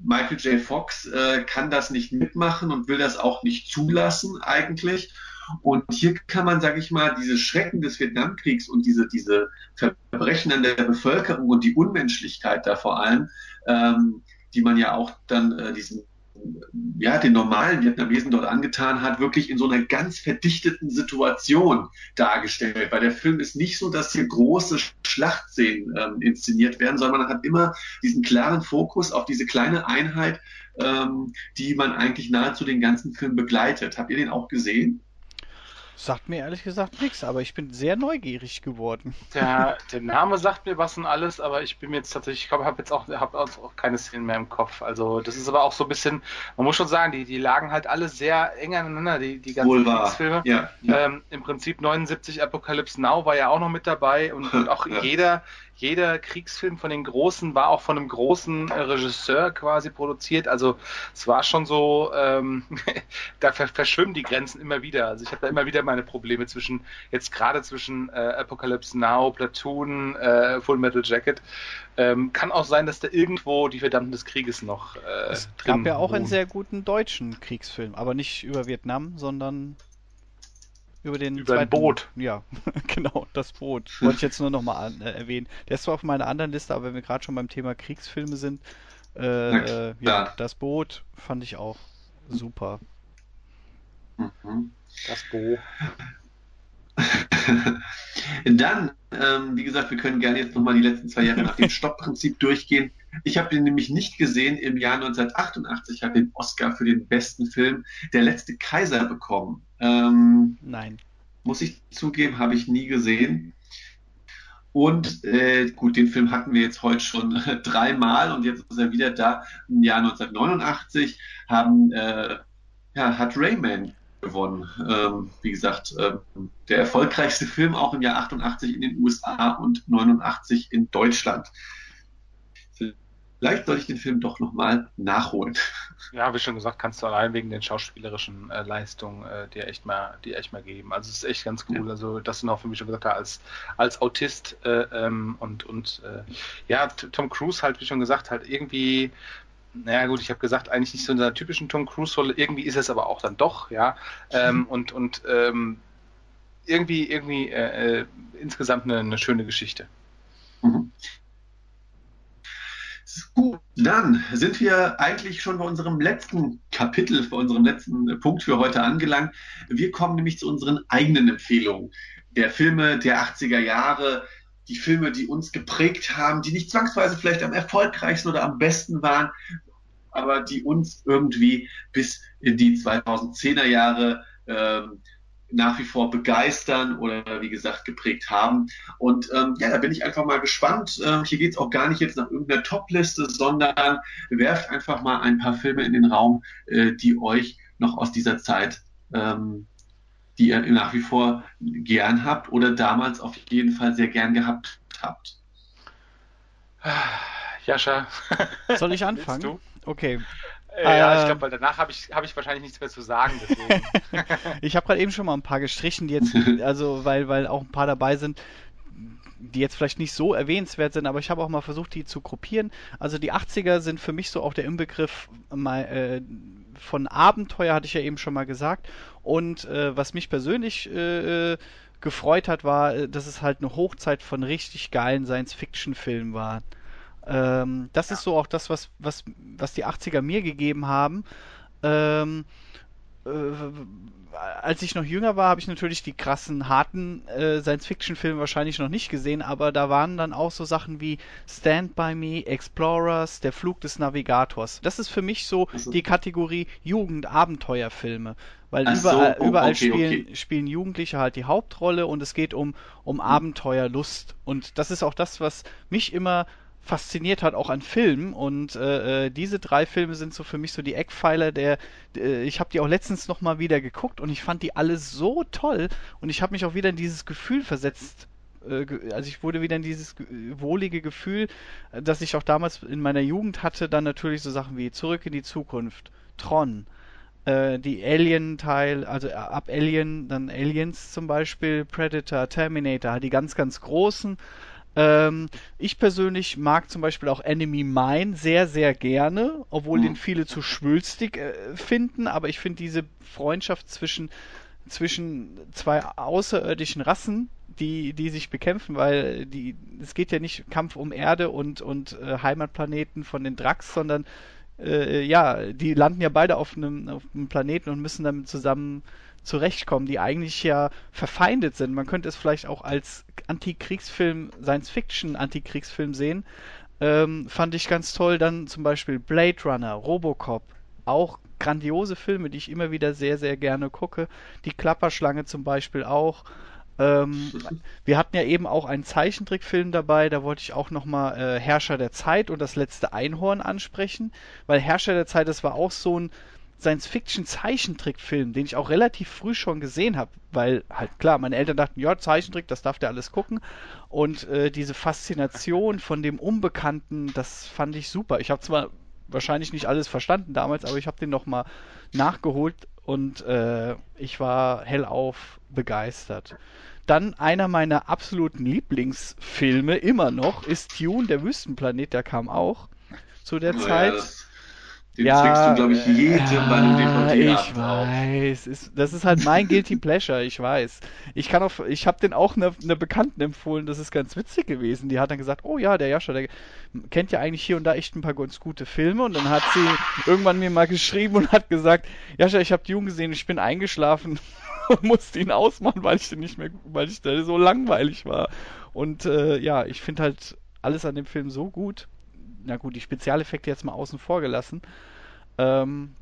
Michael J. Fox äh, kann das nicht mitmachen und will das auch nicht zulassen eigentlich. Und hier kann man, sage ich mal, diese Schrecken des Vietnamkriegs und diese, diese Verbrechen an der Bevölkerung und die Unmenschlichkeit da vor allem, ähm, die man ja auch dann äh, diesen ja, den normalen Vietnamesen dort angetan hat, wirklich in so einer ganz verdichteten Situation dargestellt. Weil der Film ist nicht so, dass hier große Schlachtszenen ähm, inszeniert werden, sondern man hat immer diesen klaren Fokus auf diese kleine Einheit, ähm, die man eigentlich nahezu den ganzen Film begleitet. Habt ihr den auch gesehen? Sagt mir ehrlich gesagt nichts, aber ich bin sehr neugierig geworden. Der, der Name sagt mir was und alles, aber ich bin mir jetzt tatsächlich, ich glaube, habe jetzt auch, hab auch keine Szenen mehr im Kopf. Also das ist aber auch so ein bisschen, man muss schon sagen, die, die lagen halt alle sehr eng aneinander, die, die ganzen Filme. Ja, ja. Ähm, Im Prinzip 79 Apocalypse Now war ja auch noch mit dabei und, und auch ja. jeder, jeder Kriegsfilm von den Großen war auch von einem großen äh, Regisseur quasi produziert. Also es war schon so, ähm, da verschwimmen die Grenzen immer wieder. Also ich habe da immer wieder meine Probleme zwischen, jetzt gerade zwischen äh, Apocalypse Now, Platoon, äh, Full Metal Jacket. Ähm, kann auch sein, dass da irgendwo die Verdammten des Krieges noch äh, Es gab ja auch wohnen. einen sehr guten deutschen Kriegsfilm, aber nicht über Vietnam, sondern Über den Über zweiten, Boot. Ja, genau, das Boot. Wollte ich jetzt nur nochmal äh, erwähnen. Der ist zwar auf meiner anderen Liste, aber wenn wir gerade schon beim Thema Kriegsfilme sind, äh, äh, ja, das Boot fand ich auch super. Mhm. Das Bo. Dann, ähm, wie gesagt, wir können gerne jetzt nochmal die letzten zwei Jahre nach dem Stoppprinzip durchgehen. Ich habe den nämlich nicht gesehen. Im Jahr 1988 hat den Oscar für den besten Film Der letzte Kaiser bekommen. Ähm, Nein. Muss ich zugeben, habe ich nie gesehen. Und äh, gut, den Film hatten wir jetzt heute schon dreimal und jetzt ist er wieder da. Im Jahr 1989 haben, äh, ja, hat Rayman gewonnen. Ähm, wie gesagt, äh, der erfolgreichste Film auch im Jahr 88 in den USA und 89 in Deutschland. Vielleicht soll ich den Film doch nochmal nachholen. Ja, wie schon gesagt, kannst du allein wegen den schauspielerischen äh, Leistungen äh, dir echt mal, dir echt mal geben. Also es ist echt ganz cool. Ja. Also das sind auch für mich schon gesagt, als als Autist äh, ähm, und und äh, ja, Tom Cruise halt, wie schon gesagt, halt irgendwie naja gut, ich habe gesagt, eigentlich nicht so in seiner typischen Tom Cruise-Rolle, irgendwie ist es aber auch dann doch, ja. Ähm, und und ähm, irgendwie, irgendwie äh, äh, insgesamt eine, eine, schöne Geschichte. Mhm. Gut, dann sind wir eigentlich schon bei unserem letzten Kapitel, bei unserem letzten Punkt für heute angelangt. Wir kommen nämlich zu unseren eigenen Empfehlungen der Filme der 80er Jahre, die Filme, die uns geprägt haben, die nicht zwangsweise vielleicht am erfolgreichsten oder am besten waren, aber die uns irgendwie bis in die 2010er Jahre ähm, nach wie vor begeistern oder wie gesagt geprägt haben. Und ähm, ja, da bin ich einfach mal gespannt. Ähm, hier geht es auch gar nicht jetzt nach irgendeiner Top-Liste, sondern werft einfach mal ein paar Filme in den Raum, äh, die euch noch aus dieser Zeit ähm, die ihr nach wie vor gern habt oder damals auf jeden Fall sehr gern gehabt habt? Jascha. Soll ich anfangen? Okay. Äh, ja, ich glaube, weil danach habe ich, hab ich wahrscheinlich nichts mehr zu sagen. ich habe gerade eben schon mal ein paar gestrichen, die jetzt, also weil, weil auch ein paar dabei sind, die jetzt vielleicht nicht so erwähnenswert sind, aber ich habe auch mal versucht, die zu gruppieren. Also die 80er sind für mich so auch der Inbegriff mal, äh, von Abenteuer, hatte ich ja eben schon mal gesagt. Und äh, was mich persönlich äh, gefreut hat, war, äh, dass es halt eine Hochzeit von richtig geilen Science-Fiction-Filmen war. Ähm, das ja. ist so auch das, was, was, was die 80er mir gegeben haben. Ähm, äh, als ich noch jünger war, habe ich natürlich die krassen, harten äh, Science-Fiction-Filme wahrscheinlich noch nicht gesehen, aber da waren dann auch so Sachen wie Stand By Me, Explorers, Der Flug des Navigators. Das ist für mich so also. die Kategorie Jugend-Abenteuerfilme, weil Ach überall, oh, überall okay, spielen, okay. spielen Jugendliche halt die Hauptrolle und es geht um, um Abenteuerlust. Und das ist auch das, was mich immer fasziniert hat, auch an Filmen. Und äh, äh, diese drei Filme sind so für mich so die Eckpfeiler der. Äh, ich habe die auch letztens noch mal wieder geguckt und ich fand die alle so toll und ich habe mich auch wieder in dieses Gefühl versetzt. Äh, also ich wurde wieder in dieses wohlige Gefühl, das ich auch damals in meiner Jugend hatte. Dann natürlich so Sachen wie Zurück in die Zukunft, Tron. Äh, die Alien-Teil, also ab Alien, dann Aliens zum Beispiel, Predator, Terminator, die ganz, ganz großen. Ähm, ich persönlich mag zum Beispiel auch Enemy Mine sehr, sehr gerne, obwohl mhm. den viele zu schwülstig äh, finden, aber ich finde diese Freundschaft zwischen, zwischen zwei außerirdischen Rassen, die, die sich bekämpfen, weil die, es geht ja nicht Kampf um Erde und, und äh, Heimatplaneten von den Drax, sondern äh, ja, die landen ja beide auf einem, auf einem Planeten und müssen damit zusammen zurechtkommen, die eigentlich ja verfeindet sind. Man könnte es vielleicht auch als Antikriegsfilm, Science-Fiction-Antikriegsfilm sehen. Ähm, fand ich ganz toll. Dann zum Beispiel Blade Runner, Robocop, auch grandiose Filme, die ich immer wieder sehr, sehr gerne gucke. Die Klapperschlange zum Beispiel auch. Ähm, wir hatten ja eben auch einen Zeichentrickfilm dabei, da wollte ich auch nochmal äh, Herrscher der Zeit und das letzte Einhorn ansprechen, weil Herrscher der Zeit, das war auch so ein, Science-Fiction-Zeichentrickfilm, den ich auch relativ früh schon gesehen habe, weil halt klar, meine Eltern dachten, ja, Zeichentrick, das darf der alles gucken. Und äh, diese Faszination von dem Unbekannten, das fand ich super. Ich habe zwar wahrscheinlich nicht alles verstanden damals, aber ich habe den nochmal nachgeholt und äh, ich war hellauf begeistert. Dann einer meiner absoluten Lieblingsfilme immer noch ist Tune, der Wüstenplanet, der kam auch zu der oh, Zeit. Ja, Den ja, trägst du, glaube ich, jedem ja, bei einem DVD Ich weiß. Ist, das ist halt mein Guilty Pleasure, ich weiß. Ich kann auch, ich habe den auch einer eine Bekannten empfohlen, das ist ganz witzig gewesen. Die hat dann gesagt, oh ja, der Jascha, der kennt ja eigentlich hier und da echt ein paar ganz gute Filme. Und dann hat sie irgendwann mir mal geschrieben und hat gesagt, Jascha, ich habe Jungen gesehen, ich bin eingeschlafen und musste ihn ausmachen, weil ich den nicht mehr, weil ich da so langweilig war. Und äh, ja, ich finde halt alles an dem Film so gut na gut, die Spezialeffekte jetzt mal außen vor gelassen. Ähm,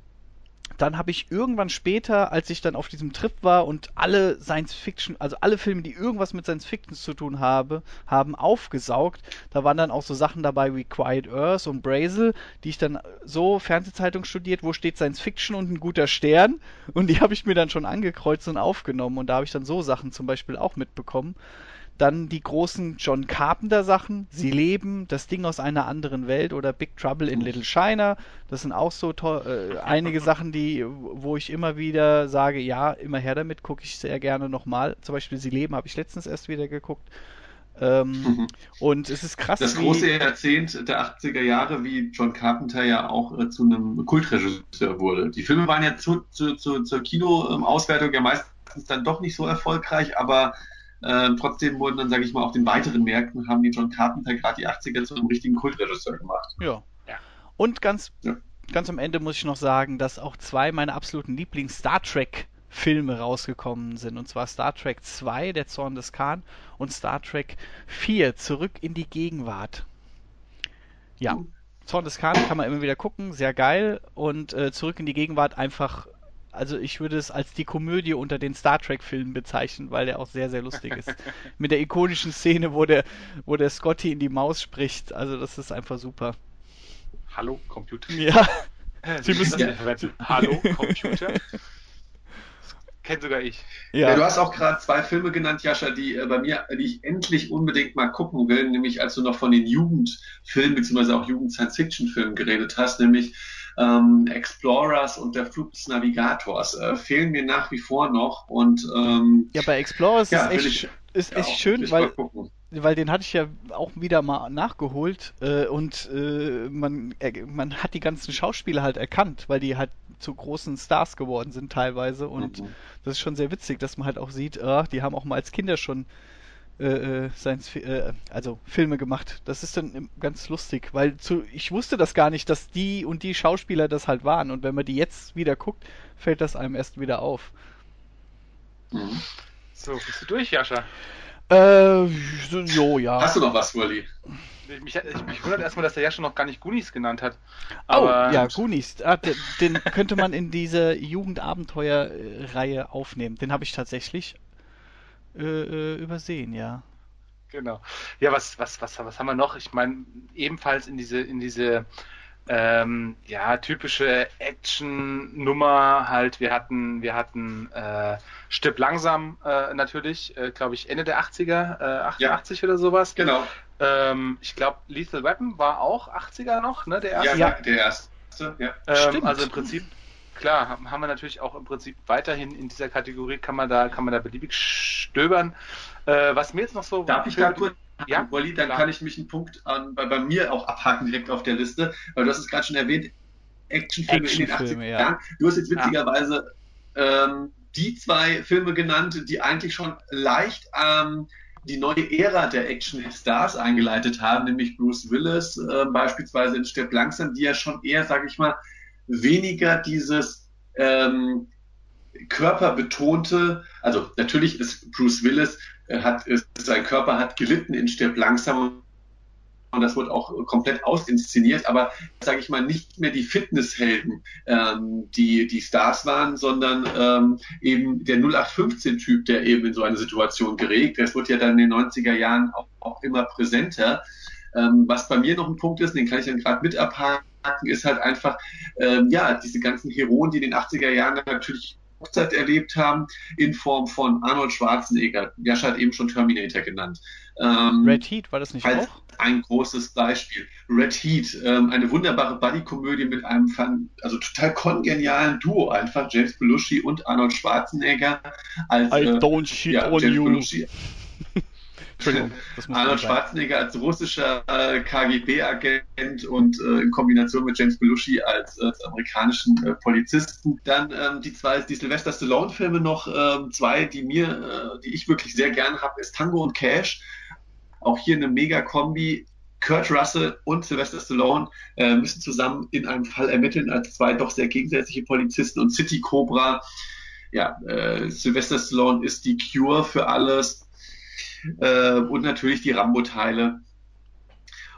dann habe ich irgendwann später, als ich dann auf diesem Trip war und alle Science Fiction, also alle Filme, die irgendwas mit Science Fiction zu tun habe, haben aufgesaugt. Da waren dann auch so Sachen dabei wie Quiet Earth und Brazel, die ich dann so Fernsehzeitung studiert, wo steht Science Fiction und ein guter Stern. Und die habe ich mir dann schon angekreuzt und aufgenommen. Und da habe ich dann so Sachen zum Beispiel auch mitbekommen. Dann die großen John Carpenter Sachen, Sie leben, das Ding aus einer anderen Welt oder Big Trouble in Little China. Das sind auch so äh, einige Sachen, die, wo ich immer wieder sage, ja, immer her damit, gucke ich sehr gerne nochmal. Zum Beispiel Sie leben habe ich letztens erst wieder geguckt. Ähm, mhm. Und es ist krass. Das große Jahrzehnt der 80er Jahre, wie John Carpenter ja auch äh, zu einem Kultregisseur wurde. Die Filme waren ja zu, zu, zu, zur Kinoauswertung ja meistens dann doch nicht so erfolgreich, aber ähm, trotzdem wurden dann, sage ich mal, auf den weiteren Märkten haben die John Carpenter gerade die 80er zu einem richtigen Kultregisseur gemacht. Ja. ja. Und ganz, ja. ganz am Ende muss ich noch sagen, dass auch zwei meiner absoluten Lieblings-Star Trek Filme rausgekommen sind. Und zwar Star Trek 2, Der Zorn des Khan, und Star Trek 4, Zurück in die Gegenwart. Ja, mhm. Zorn des Khan kann man immer wieder gucken, sehr geil. Und äh, Zurück in die Gegenwart einfach also ich würde es als die Komödie unter den Star Trek-Filmen bezeichnen, weil der auch sehr, sehr lustig ist. Mit der ikonischen Szene, wo der, wo der Scotty in die Maus spricht. Also das ist einfach super. Hallo, Computer. Ja. Sie müssen ja. Hallo, Computer. Kennt sogar ich. Ja. ja du hast auch gerade zwei Filme genannt, Jascha, die äh, bei mir, die ich endlich unbedingt mal gucken will, nämlich als du noch von den Jugendfilmen bzw. auch Jugend-Science-Fiction-Filmen geredet hast, nämlich ähm, Explorers und der Flug des Navigators äh, fehlen mir nach wie vor noch. Und ähm, ja, bei Explorers ja, ist echt, ist echt schön, weil weil den hatte ich ja auch wieder mal nachgeholt äh, und äh, man, äh, man hat die ganzen Schauspieler halt erkannt, weil die halt zu großen Stars geworden sind teilweise und mhm. das ist schon sehr witzig, dass man halt auch sieht, äh, die haben auch mal als Kinder schon äh, äh, Science, äh, also Filme gemacht. Das ist dann ganz lustig, weil zu, ich wusste das gar nicht, dass die und die Schauspieler das halt waren. Und wenn man die jetzt wieder guckt, fällt das einem erst wieder auf. Mhm. So, bist du durch, Jascha? Äh, so, jo, ja. Hast du noch was, Wally? Mich, ich, mich wundert erstmal, dass der Jascha noch gar nicht Goonies genannt hat. Oh, Aber oh, ja, Goonies. Ah, den, den könnte man in diese Jugendabenteuer-Reihe aufnehmen. Den habe ich tatsächlich äh, äh, übersehen, ja. Genau. Ja, was, was, was, was haben wir noch? Ich meine, ebenfalls in diese, in diese ähm, ja, typische Action-Nummer halt. Wir hatten, wir hatten äh, Stipp langsam äh, natürlich, äh, glaube ich, Ende der 80er, äh, 88 ja. oder sowas. Genau. Ähm, ich glaube, Lethal Weapon war auch 80er noch, ne? Der erste. Ja, der erste. Ja. Ähm, also im Prinzip klar, haben wir natürlich auch im Prinzip weiterhin in dieser Kategorie, kann man da, kann man da beliebig stöbern. Äh, was mir jetzt noch so. Darf ich da kurz ja, Wally, dann klar. kann ich mich einen Punkt an, bei, bei, mir auch abhaken direkt auf der Liste, weil du hast es gerade schon erwähnt, Actionfilme Action in den 80er ja. Jahren. Du hast jetzt witzigerweise ja. ähm, die zwei Filme genannt, die eigentlich schon leicht ähm, die neue Ära der Action-Stars eingeleitet haben, nämlich Bruce Willis äh, beispielsweise in Step Langsam, die ja schon eher, sage ich mal, weniger dieses ähm, körperbetonte, also natürlich ist Bruce Willis, äh, hat, ist, sein Körper hat gelitten in Stirb langsam und das wird auch komplett ausinszeniert, aber sage ich mal nicht mehr die Fitnesshelden, ähm, die die Stars waren, sondern ähm, eben der 0815-Typ, der eben in so eine Situation geregt. Das wird ja dann in den 90er Jahren auch, auch immer präsenter. Ähm, was bei mir noch ein Punkt ist, den kann ich dann gerade mit abhaken, ist halt einfach, ähm, ja, diese ganzen Heroen, die in den 80er Jahren natürlich Hochzeit erlebt haben, in Form von Arnold Schwarzenegger. Jascha hat eben schon Terminator genannt. Ähm, Red Heat, war das nicht als auch? Ein großes Beispiel. Red Heat, ähm, eine wunderbare Buddy-Komödie mit einem also total kongenialen Duo einfach, James Belushi und Arnold Schwarzenegger. Als, I äh, don't shit ja, on James you. Belushi Arnold Schwarzenegger als russischer äh, KGB-Agent und äh, in Kombination mit James Belushi als, als amerikanischen äh, Polizisten. Dann ähm, die zwei, die Sylvester Stallone-Filme noch, ähm, zwei, die mir, äh, die ich wirklich sehr gern habe, ist Tango und Cash. Auch hier eine Mega-Kombi. Kurt Russell und Sylvester Stallone äh, müssen zusammen in einem Fall ermitteln als zwei doch sehr gegensätzliche Polizisten und City Cobra. Ja, äh, Sylvester Stallone ist die Cure für alles äh, und natürlich die Rambo-Teile.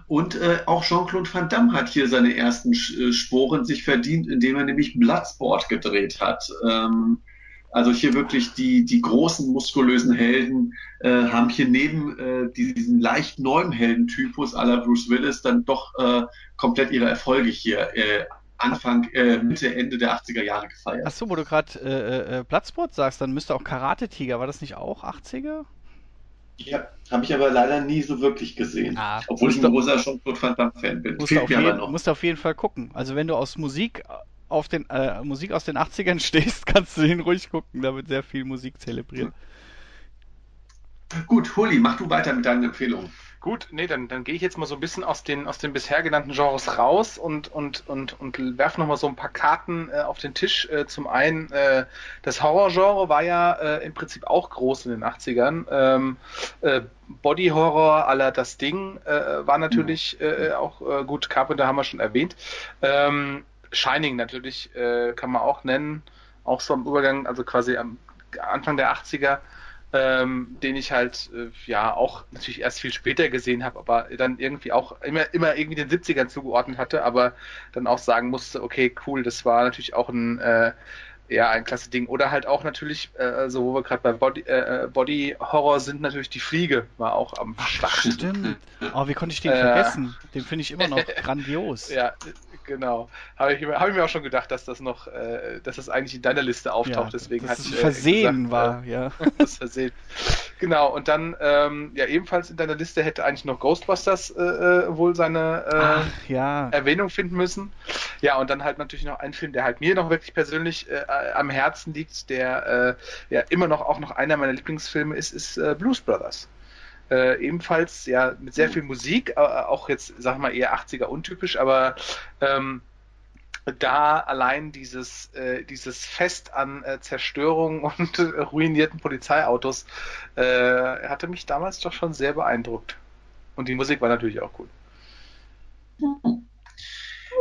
Und äh, auch Jean-Claude Van Damme hat hier seine ersten äh, Sporen sich verdient, indem er nämlich Bloodsport gedreht hat. Ähm, also hier wirklich die, die großen muskulösen Helden äh, haben hier neben äh, diesen leicht neuen Heldentypus aller Bruce Willis dann doch äh, komplett ihre Erfolge hier äh, Anfang, äh, Mitte, Ende der 80er Jahre gefeiert. Achso, wo du gerade äh, äh, Platzsport sagst, dann müsste auch Karate Tiger, war das nicht auch 80er? Ja, habe ich aber leider nie so wirklich gesehen. Ah, obwohl ich ein großer Jean-Claude Van Damme-Fan bin. Musst du, auf jeden, musst auf jeden Fall gucken. Also wenn du aus Musik auf den äh, Musik aus den 80ern stehst, kannst du den ruhig gucken. Da wird sehr viel Musik zelebriert. Gut, Huli, mach du weiter mit deinen Empfehlungen. Gut, nee, dann, dann gehe ich jetzt mal so ein bisschen aus den, aus den bisher genannten Genres raus und, und, und, und werfe nochmal so ein paar Karten äh, auf den Tisch. Äh, zum einen, äh, das Horrorgenre war ja äh, im Prinzip auch groß in den 80ern. Ähm, äh, Body Horror aller das Ding äh, war natürlich äh, auch gut. Carpenter haben wir schon erwähnt. Ähm, Shining natürlich kann man auch nennen. Auch so am Übergang, also quasi am Anfang der 80er ähm, den ich halt äh, ja auch natürlich erst viel später gesehen habe, aber dann irgendwie auch immer, immer irgendwie den 70ern zugeordnet hatte, aber dann auch sagen musste, okay, cool, das war natürlich auch ein äh, ja, ein klasse Ding. Oder halt auch natürlich, äh, so wo wir gerade bei Body, äh, Body Horror sind, natürlich die Fliege war auch am Start. Stimmt. Oh, wie konnte ich den äh, vergessen? Den finde ich immer noch grandios. Ja, Genau. Habe ich, hab ich, mir auch schon gedacht, dass das noch, äh, dass das eigentlich in deiner Liste auftaucht. Ja, Deswegen dass es Versehen gesagt, war, äh, ja. das Versehen. Genau. Und dann, ähm, ja, ebenfalls in deiner Liste hätte eigentlich noch Ghostbusters äh, äh wohl seine äh, Ach, ja. Erwähnung finden müssen. Ja, und dann halt natürlich noch ein Film, der halt mir noch wirklich persönlich äh, am Herzen liegt, der ja immer noch auch noch einer meiner Lieblingsfilme ist, ist Blues Brothers. Äh, ebenfalls ja mit sehr viel Musik, äh, auch jetzt, sag mal, eher 80er untypisch, aber ähm, da allein dieses, äh, dieses Fest an äh, Zerstörung und äh, ruinierten Polizeiautos äh, hatte mich damals doch schon sehr beeindruckt. Und die Musik war natürlich auch cool.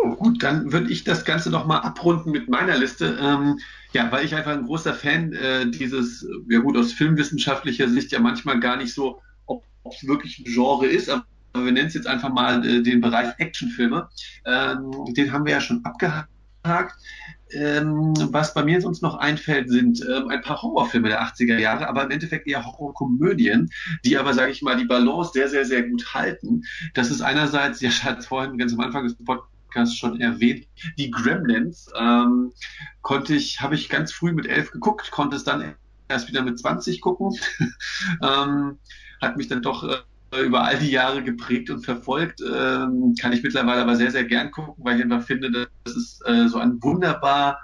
Oh, gut, dann würde ich das Ganze noch mal abrunden mit meiner Liste. Ähm, ja, weil ich einfach ein großer Fan äh, dieses, ja gut, aus filmwissenschaftlicher Sicht ja manchmal gar nicht so ob es wirklich ein Genre ist, aber wir nennen es jetzt einfach mal äh, den Bereich Actionfilme. Ähm, den haben wir ja schon abgehakt. Ähm, was bei mir sonst noch einfällt, sind ähm, ein paar Horrorfilme der 80er Jahre, aber im Endeffekt eher Horrorkomödien, die aber, sage ich mal, die Balance sehr, sehr, sehr gut halten. Das ist einerseits, ja, ich hatte es vorhin ganz am Anfang des Podcasts schon erwähnt, die Gremlins ähm, konnte ich, habe ich ganz früh mit elf geguckt, konnte es dann erst wieder mit 20 gucken. ähm, hat mich dann doch äh, über all die Jahre geprägt und verfolgt. Ähm, kann ich mittlerweile aber sehr, sehr gern gucken, weil ich einfach finde, das ist äh, so ein wunderbar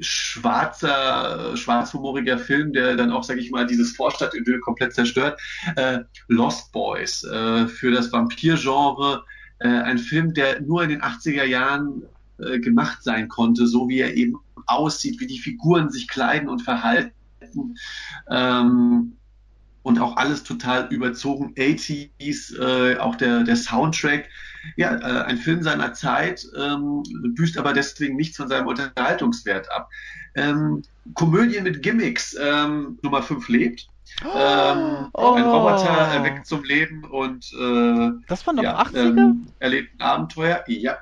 schwarzer, schwarzhumoriger Film, der dann auch, sag ich mal, dieses Vorstadtidyll komplett zerstört. Äh, Lost Boys äh, für das Vampir-Genre. Äh, ein Film, der nur in den 80er Jahren äh, gemacht sein konnte, so wie er eben aussieht, wie die Figuren sich kleiden und verhalten. Ähm, und auch alles total überzogen. 80s, äh, auch der, der Soundtrack. Ja, äh, ein Film seiner Zeit, ähm, büßt aber deswegen nichts von seinem Unterhaltungswert ab. Ähm, Komödien mit Gimmicks, ähm, Nummer 5 lebt. Ähm, oh. Ein Roboter erweckt zum Leben und äh, Das war noch ja, 80er? Ähm, erlebt ein Abenteuer, ja.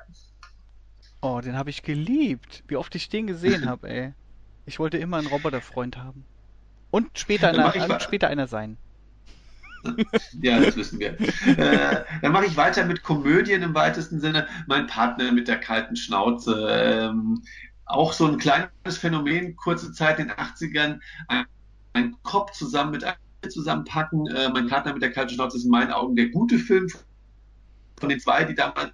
Oh, den habe ich geliebt. Wie oft ich den gesehen habe, ey. Ich wollte immer einen Roboterfreund haben. Und später, einer, äh, später einer sein. ja, das wissen wir. äh, dann mache ich weiter mit Komödien im weitesten Sinne. Mein Partner mit der kalten Schnauze. Ähm, auch so ein kleines Phänomen, kurze Zeit in den 80ern. Ein, ein Kopf zusammen mit einem zusammenpacken. Äh, mein Partner mit der kalten Schnauze ist in meinen Augen der gute Film von den zwei, die damals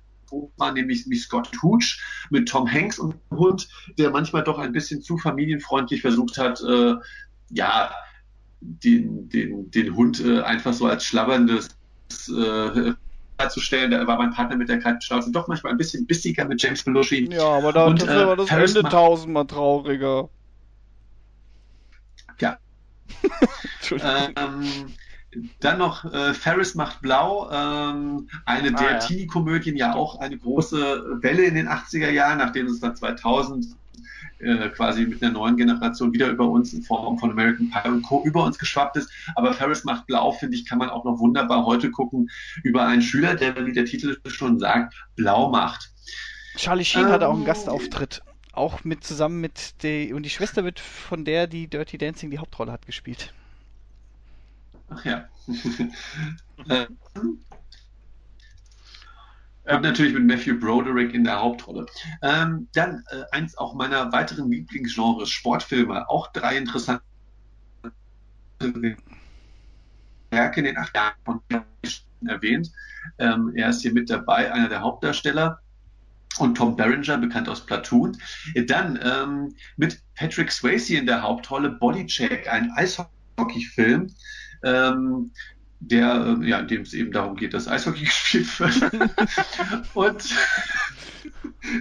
waren, nämlich Scott Hooch mit Tom Hanks und Hund, der manchmal doch ein bisschen zu familienfreundlich versucht hat, äh, ja, den, den, den Hund äh, einfach so als schlabberndes äh, darzustellen. Da war mein Partner mit der kalten Schnauze doch manchmal ein bisschen bissiger mit James Belushi. Ja, aber da Und, dafür äh, war das Ferris Ende tausendmal trauriger. Ja. Ähm, dann noch äh, Ferris macht blau, ähm, eine Ah, der ja. Teenie-Komödien, ja auch eine große Welle in den 80er Jahren, nachdem es dann 2000 äh, quasi mit einer neuen Generation wieder über uns in Form von American Pie und Co. über uns geschwappt ist. Aber Ferris macht blau, finde ich, kann man auch noch wunderbar heute gucken über einen Schüler, der, wie der Titel schon sagt, blau macht. Charlie Sheen hatte auch einen ähm, Gastauftritt. Auch mit zusammen mit der und die Schwester wird von der, die Dirty Dancing die Hauptrolle hat gespielt. Ach ja. Ähm, Und natürlich mit Matthew Broderick in der Hauptrolle. Ähm, dann äh, eins auch meiner weiteren Lieblingsgenres, Sportfilme. Auch drei interessante Werke in den acht Jahren von erwähnt. Ähm, er ist hier mit dabei, einer der Hauptdarsteller. Und Tom Berenger, bekannt aus Platoon. Dann ähm, mit Patrick Swayze in der Hauptrolle Bodycheck, ein Eishockey-Film, ähm, der, äh, ja, in dem es eben darum geht, dass Eishockey gespielt wird. Und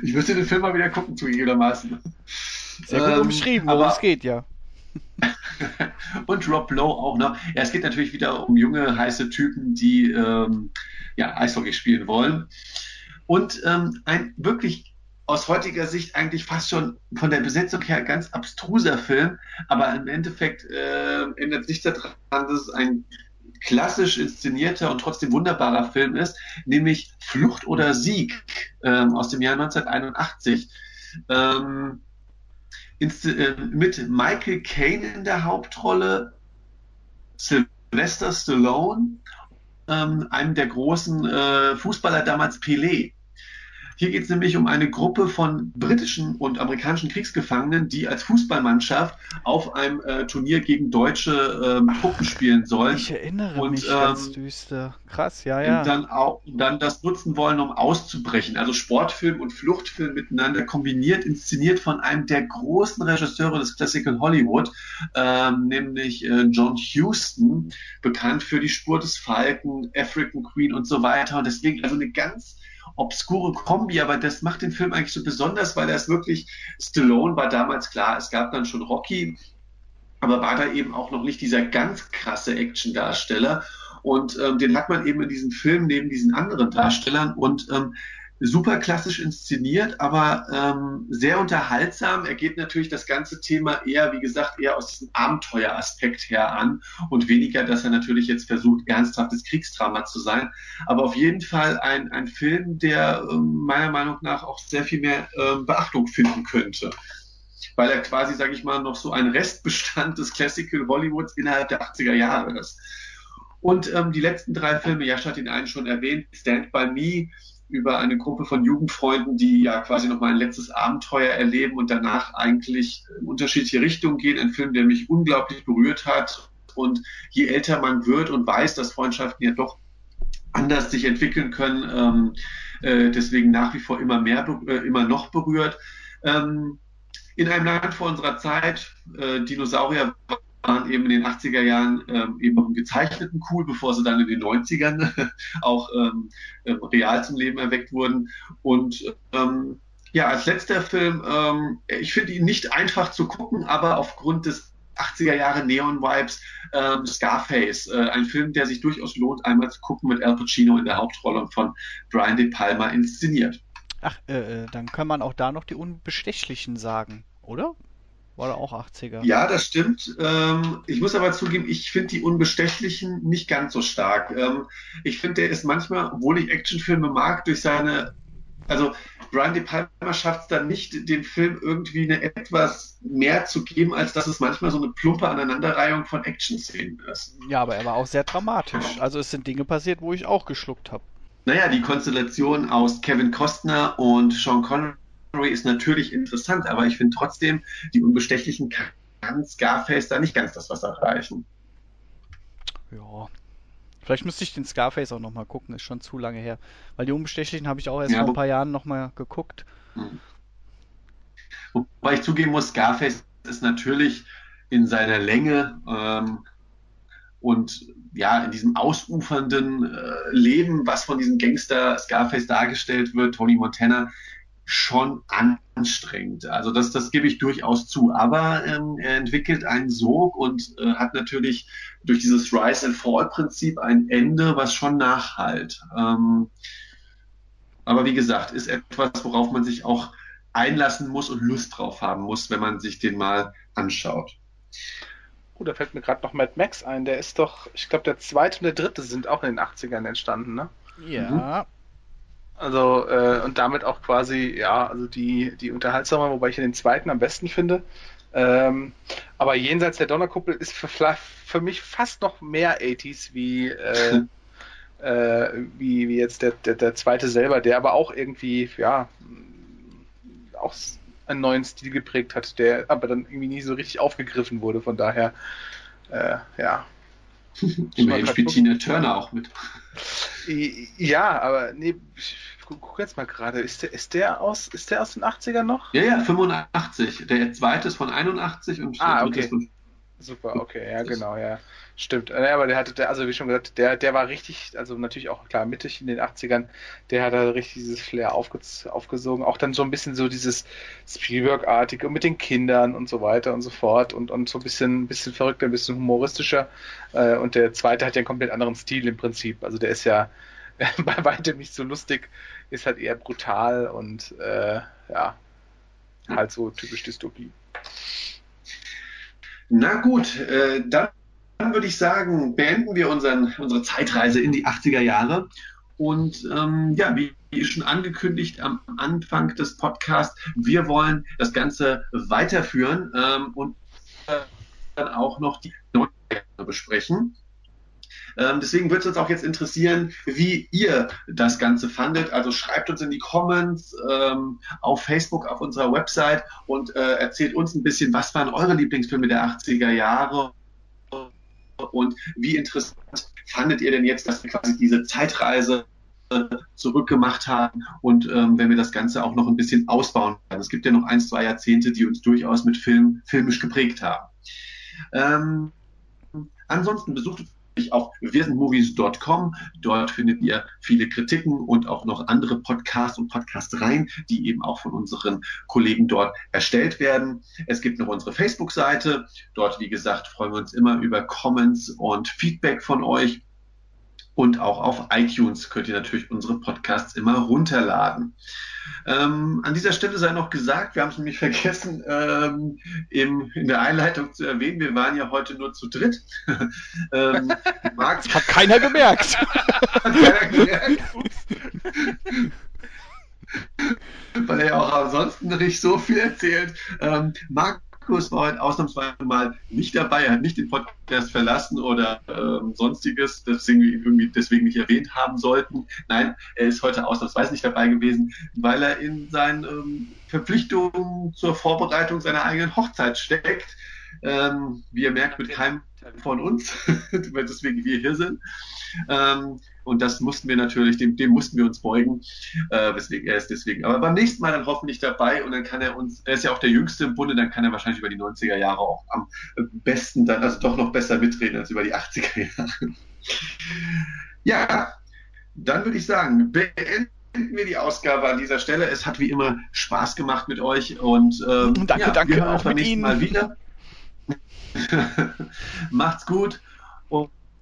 ich müsste den Film mal wieder gucken, zugegebenermaßen. Sehr gut Ähm, umschrieben, aber- es geht, ja. und Rob Lowe auch noch. Ja, es geht natürlich wieder um junge, heiße Typen, die ähm, ja, Eishockey spielen wollen. Und ähm, ein wirklich aus heutiger Sicht eigentlich fast schon von der Besetzung her ganz abstruser Film, aber im Endeffekt äh, ändert sich daran, dass es ein klassisch inszenierter und trotzdem wunderbarer Film ist, nämlich Flucht oder Sieg ähm, aus dem Jahr 1981. Ähm, äh, mit Michael Caine in der Hauptrolle, Sylvester Stallone, ähm, einem der großen äh, Fußballer damals Pelé. Hier geht es nämlich um eine Gruppe von britischen und amerikanischen Kriegsgefangenen, die als Fußballmannschaft auf einem äh, Turnier gegen deutsche ähm, Puppen spielen sollen. Ich erinnere und, mich ähm, ganz düster. Krass, ja, ja. Und dann auch dann das nutzen wollen, um auszubrechen. Also Sportfilm und Fluchtfilm miteinander kombiniert, inszeniert von einem der großen Regisseure des Classical Hollywood, ähm, nämlich äh, John Huston, bekannt für die Spur des Falken, African Queen und so weiter. Und deswegen also eine ganz obskure Kombi, aber das macht den Film eigentlich so besonders, weil er ist wirklich, Stallone war damals klar, es gab dann schon Rocky, aber war da eben auch noch nicht dieser ganz krasse Action-Darsteller. Und ähm, den hat man eben in diesem Film neben diesen anderen Darstellern und ähm, super klassisch inszeniert, aber ähm, sehr unterhaltsam. Er geht natürlich das ganze Thema eher, wie gesagt, eher aus diesem Abenteueraspekt her an und weniger, dass er natürlich jetzt versucht, ernsthaftes Kriegsdrama zu sein. Aber auf jeden Fall ein, ein Film, der ähm, meiner Meinung nach auch sehr viel mehr ähm, Beachtung finden könnte weil er quasi, sage ich mal, noch so ein Restbestand des Classical Hollywoods innerhalb der 80er Jahre ist. Und ähm, die letzten drei Filme, Jascha hat ihn einen schon erwähnt, Stand By Me, über eine Gruppe von Jugendfreunden, die ja quasi noch mal ein letztes Abenteuer erleben und danach eigentlich in unterschiedliche Richtungen gehen. Ein Film, der mich unglaublich berührt hat. Und je älter man wird und weiß, dass Freundschaften ja doch anders sich entwickeln können, ähm, äh, deswegen nach wie vor immer mehr, äh, immer noch berührt. Ähm, in einem Land vor unserer Zeit, äh, Dinosaurier waren eben in den 80er Jahren ähm, eben noch im gezeichneten cool, bevor sie dann in den 90ern auch ähm, äh, real zum Leben erweckt wurden. Und ähm, ja, als letzter Film, ähm, ich finde ihn nicht einfach zu gucken, aber aufgrund des 80er Jahre Neon-Vibes, ähm, Scarface, äh, ein Film, der sich durchaus lohnt, einmal zu gucken mit Al Pacino in der Hauptrolle und von Brian De Palma inszeniert. Ach, äh, äh, dann kann man auch da noch die Unbestechlichen sagen, oder? War da auch 80er? Ja, das stimmt. Ähm, ich muss aber zugeben, ich finde die Unbestechlichen nicht ganz so stark. Ähm, ich finde, der ist manchmal, obwohl ich Actionfilme mag, durch seine, also Brian De Palma schafft es dann nicht, dem Film irgendwie eine etwas mehr zu geben, als dass es manchmal so eine plumpe Aneinanderreihung von Action-Szenen ist. Ja, aber er war auch sehr dramatisch. Also es sind Dinge passiert, wo ich auch geschluckt habe. Naja, die Konstellation aus Kevin Costner und Sean Connery ist natürlich interessant, aber ich finde trotzdem, die Unbestechlichen kann Scarface da nicht ganz das Wasser reichen. Ja. Vielleicht müsste ich den Scarface auch nochmal gucken, ist schon zu lange her. Weil die Unbestechlichen habe ich auch erst Ja, vor ein paar Jahren nochmal geguckt. Wobei ich zugeben muss, Scarface ist natürlich in seiner Länge ähm, und ja, in diesem ausufernden äh, Leben, was von diesem Gangster Scarface dargestellt wird, Tony Montana, schon anstrengend. Also das, das gebe ich durchaus zu. Aber ähm, er entwickelt einen Sog und äh, hat natürlich durch dieses Rise and Fall Prinzip ein Ende, was schon nachhalt. Ähm, aber wie gesagt, ist etwas, worauf man sich auch einlassen muss und Lust drauf haben muss, wenn man sich den mal anschaut. Oh, da fällt mir gerade noch Mad Max ein. Der ist doch, ich glaube, der zweite und der dritte sind auch in den 80ern entstanden, ne? Ja. Mhm. Also, äh, und damit auch quasi, ja, also die, die unterhaltsamer, wobei ich den zweiten am besten finde. Ähm, aber jenseits der Donnerkuppel ist für, für mich fast noch mehr 80s wie, äh, äh, wie, wie jetzt der, der, der zweite selber, der aber auch irgendwie, ja, auch einen neuen Stil geprägt hat, der aber dann irgendwie nie so richtig aufgegriffen wurde. Von daher, äh, ja. Immerhin spielt Tina Turner auch mit. Ja, aber nee, ich guck jetzt mal gerade. Ist der, ist der aus, ist der aus den 80ern noch? Ja, ja, 85. Der zweite ist von 81 und ah, okay. von Super, okay, ja, genau, ja. Stimmt. Ja, aber der hatte, der, also wie schon gesagt, der, der war richtig, also natürlich auch klar mittig in den 80ern, der hat da richtig dieses Flair aufge, aufgesogen. Auch dann so ein bisschen so dieses Spielberg-artige mit den Kindern und so weiter und so fort und, und so ein bisschen, ein bisschen verrückter, ein bisschen humoristischer. Äh, und der zweite hat ja einen komplett anderen Stil im Prinzip. Also der ist ja bei weitem nicht so lustig, ist halt eher brutal und äh, ja, halt so typisch Dystopie. Na gut, äh, dann würde ich sagen, beenden wir unseren, unsere Zeitreise in die 80er Jahre. Und ähm, ja, wie schon angekündigt am Anfang des Podcasts, wir wollen das Ganze weiterführen ähm, und dann auch noch die neuen besprechen. Ähm, deswegen würde es uns auch jetzt interessieren, wie ihr das Ganze fandet. Also schreibt uns in die Comments ähm, auf Facebook, auf unserer Website und äh, erzählt uns ein bisschen, was waren eure Lieblingsfilme der 80er Jahre und wie interessant fandet ihr denn jetzt, dass wir quasi diese Zeitreise zurückgemacht haben und ähm, wenn wir das Ganze auch noch ein bisschen ausbauen werden. Es gibt ja noch ein, zwei Jahrzehnte, die uns durchaus mit Film filmisch geprägt haben. Ähm, ansonsten besucht auf wirsenmovies.com. Dort findet ihr viele Kritiken und auch noch andere Podcasts und Podcast-Reihen, die eben auch von unseren Kollegen dort erstellt werden. Es gibt noch unsere Facebook-Seite. Dort, wie gesagt, freuen wir uns immer über Comments und Feedback von euch. Und auch auf iTunes könnt ihr natürlich unsere Podcasts immer runterladen. Ähm, an dieser Stelle sei noch gesagt, wir haben es nämlich vergessen, ähm, im, in der Einleitung zu erwähnen, wir waren ja heute nur zu dritt. ähm, Marc, das hat keiner gemerkt. hat keiner gemerkt. Weil er ja auch ansonsten nicht so viel erzählt. Ähm, Marc Markus war heute ausnahmsweise mal nicht dabei. Er hat nicht den Podcast verlassen oder ähm, sonstiges, deswegen irgendwie deswegen nicht erwähnt haben sollten. Nein, er ist heute ausnahmsweise nicht dabei gewesen, weil er in seinen ähm, Verpflichtungen zur Vorbereitung seiner eigenen Hochzeit steckt. Ähm, wie ihr merkt, mit keinem von uns, deswegen wir hier sind. Ähm, und das mussten wir natürlich, dem, dem mussten wir uns beugen, äh, weswegen er ist deswegen. Aber beim nächsten Mal dann hoffentlich dabei und dann kann er uns, er ist ja auch der Jüngste im Bunde, dann kann er wahrscheinlich über die 90er Jahre auch am besten dann, also doch noch besser mitreden als über die 80er Jahre. ja, dann würde ich sagen, beenden wir die Ausgabe an dieser Stelle. Es hat wie immer Spaß gemacht mit euch und ähm, danke, ja, danke wir hören auch beim nächsten Ihnen. Mal wieder. Macht's gut.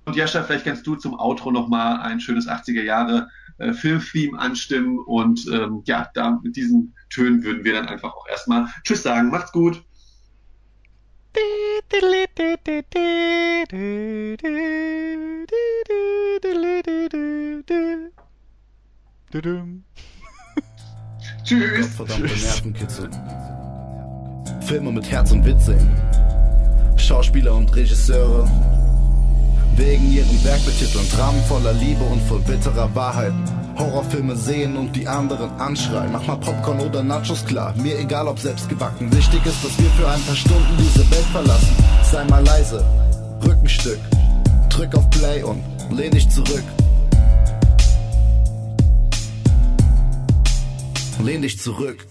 Und, Jascha, vielleicht kannst du zum Outro nochmal ein schönes 80er Jahre äh, Filmtheme anstimmen. Und ähm, ja, da mit diesen Tönen würden wir dann einfach auch erstmal Tschüss sagen. Macht's gut. Tschüss. Verdammte Nervenkitzel. Filme mit Herz und Witz sehen. Schauspieler und Regisseure wegen ihrem Werk betiteln, Dramen voller Liebe und voll bitterer Wahrheit. Horrorfilme sehen und die anderen anschreien. Mach mal Popcorn oder Nachos klar, mir egal ob selbst gebacken. Wichtig ist, dass wir für ein paar Stunden diese Welt verlassen. Sei mal leise, Rückenstück, drück auf Play und lehn dich zurück. Lehn dich zurück.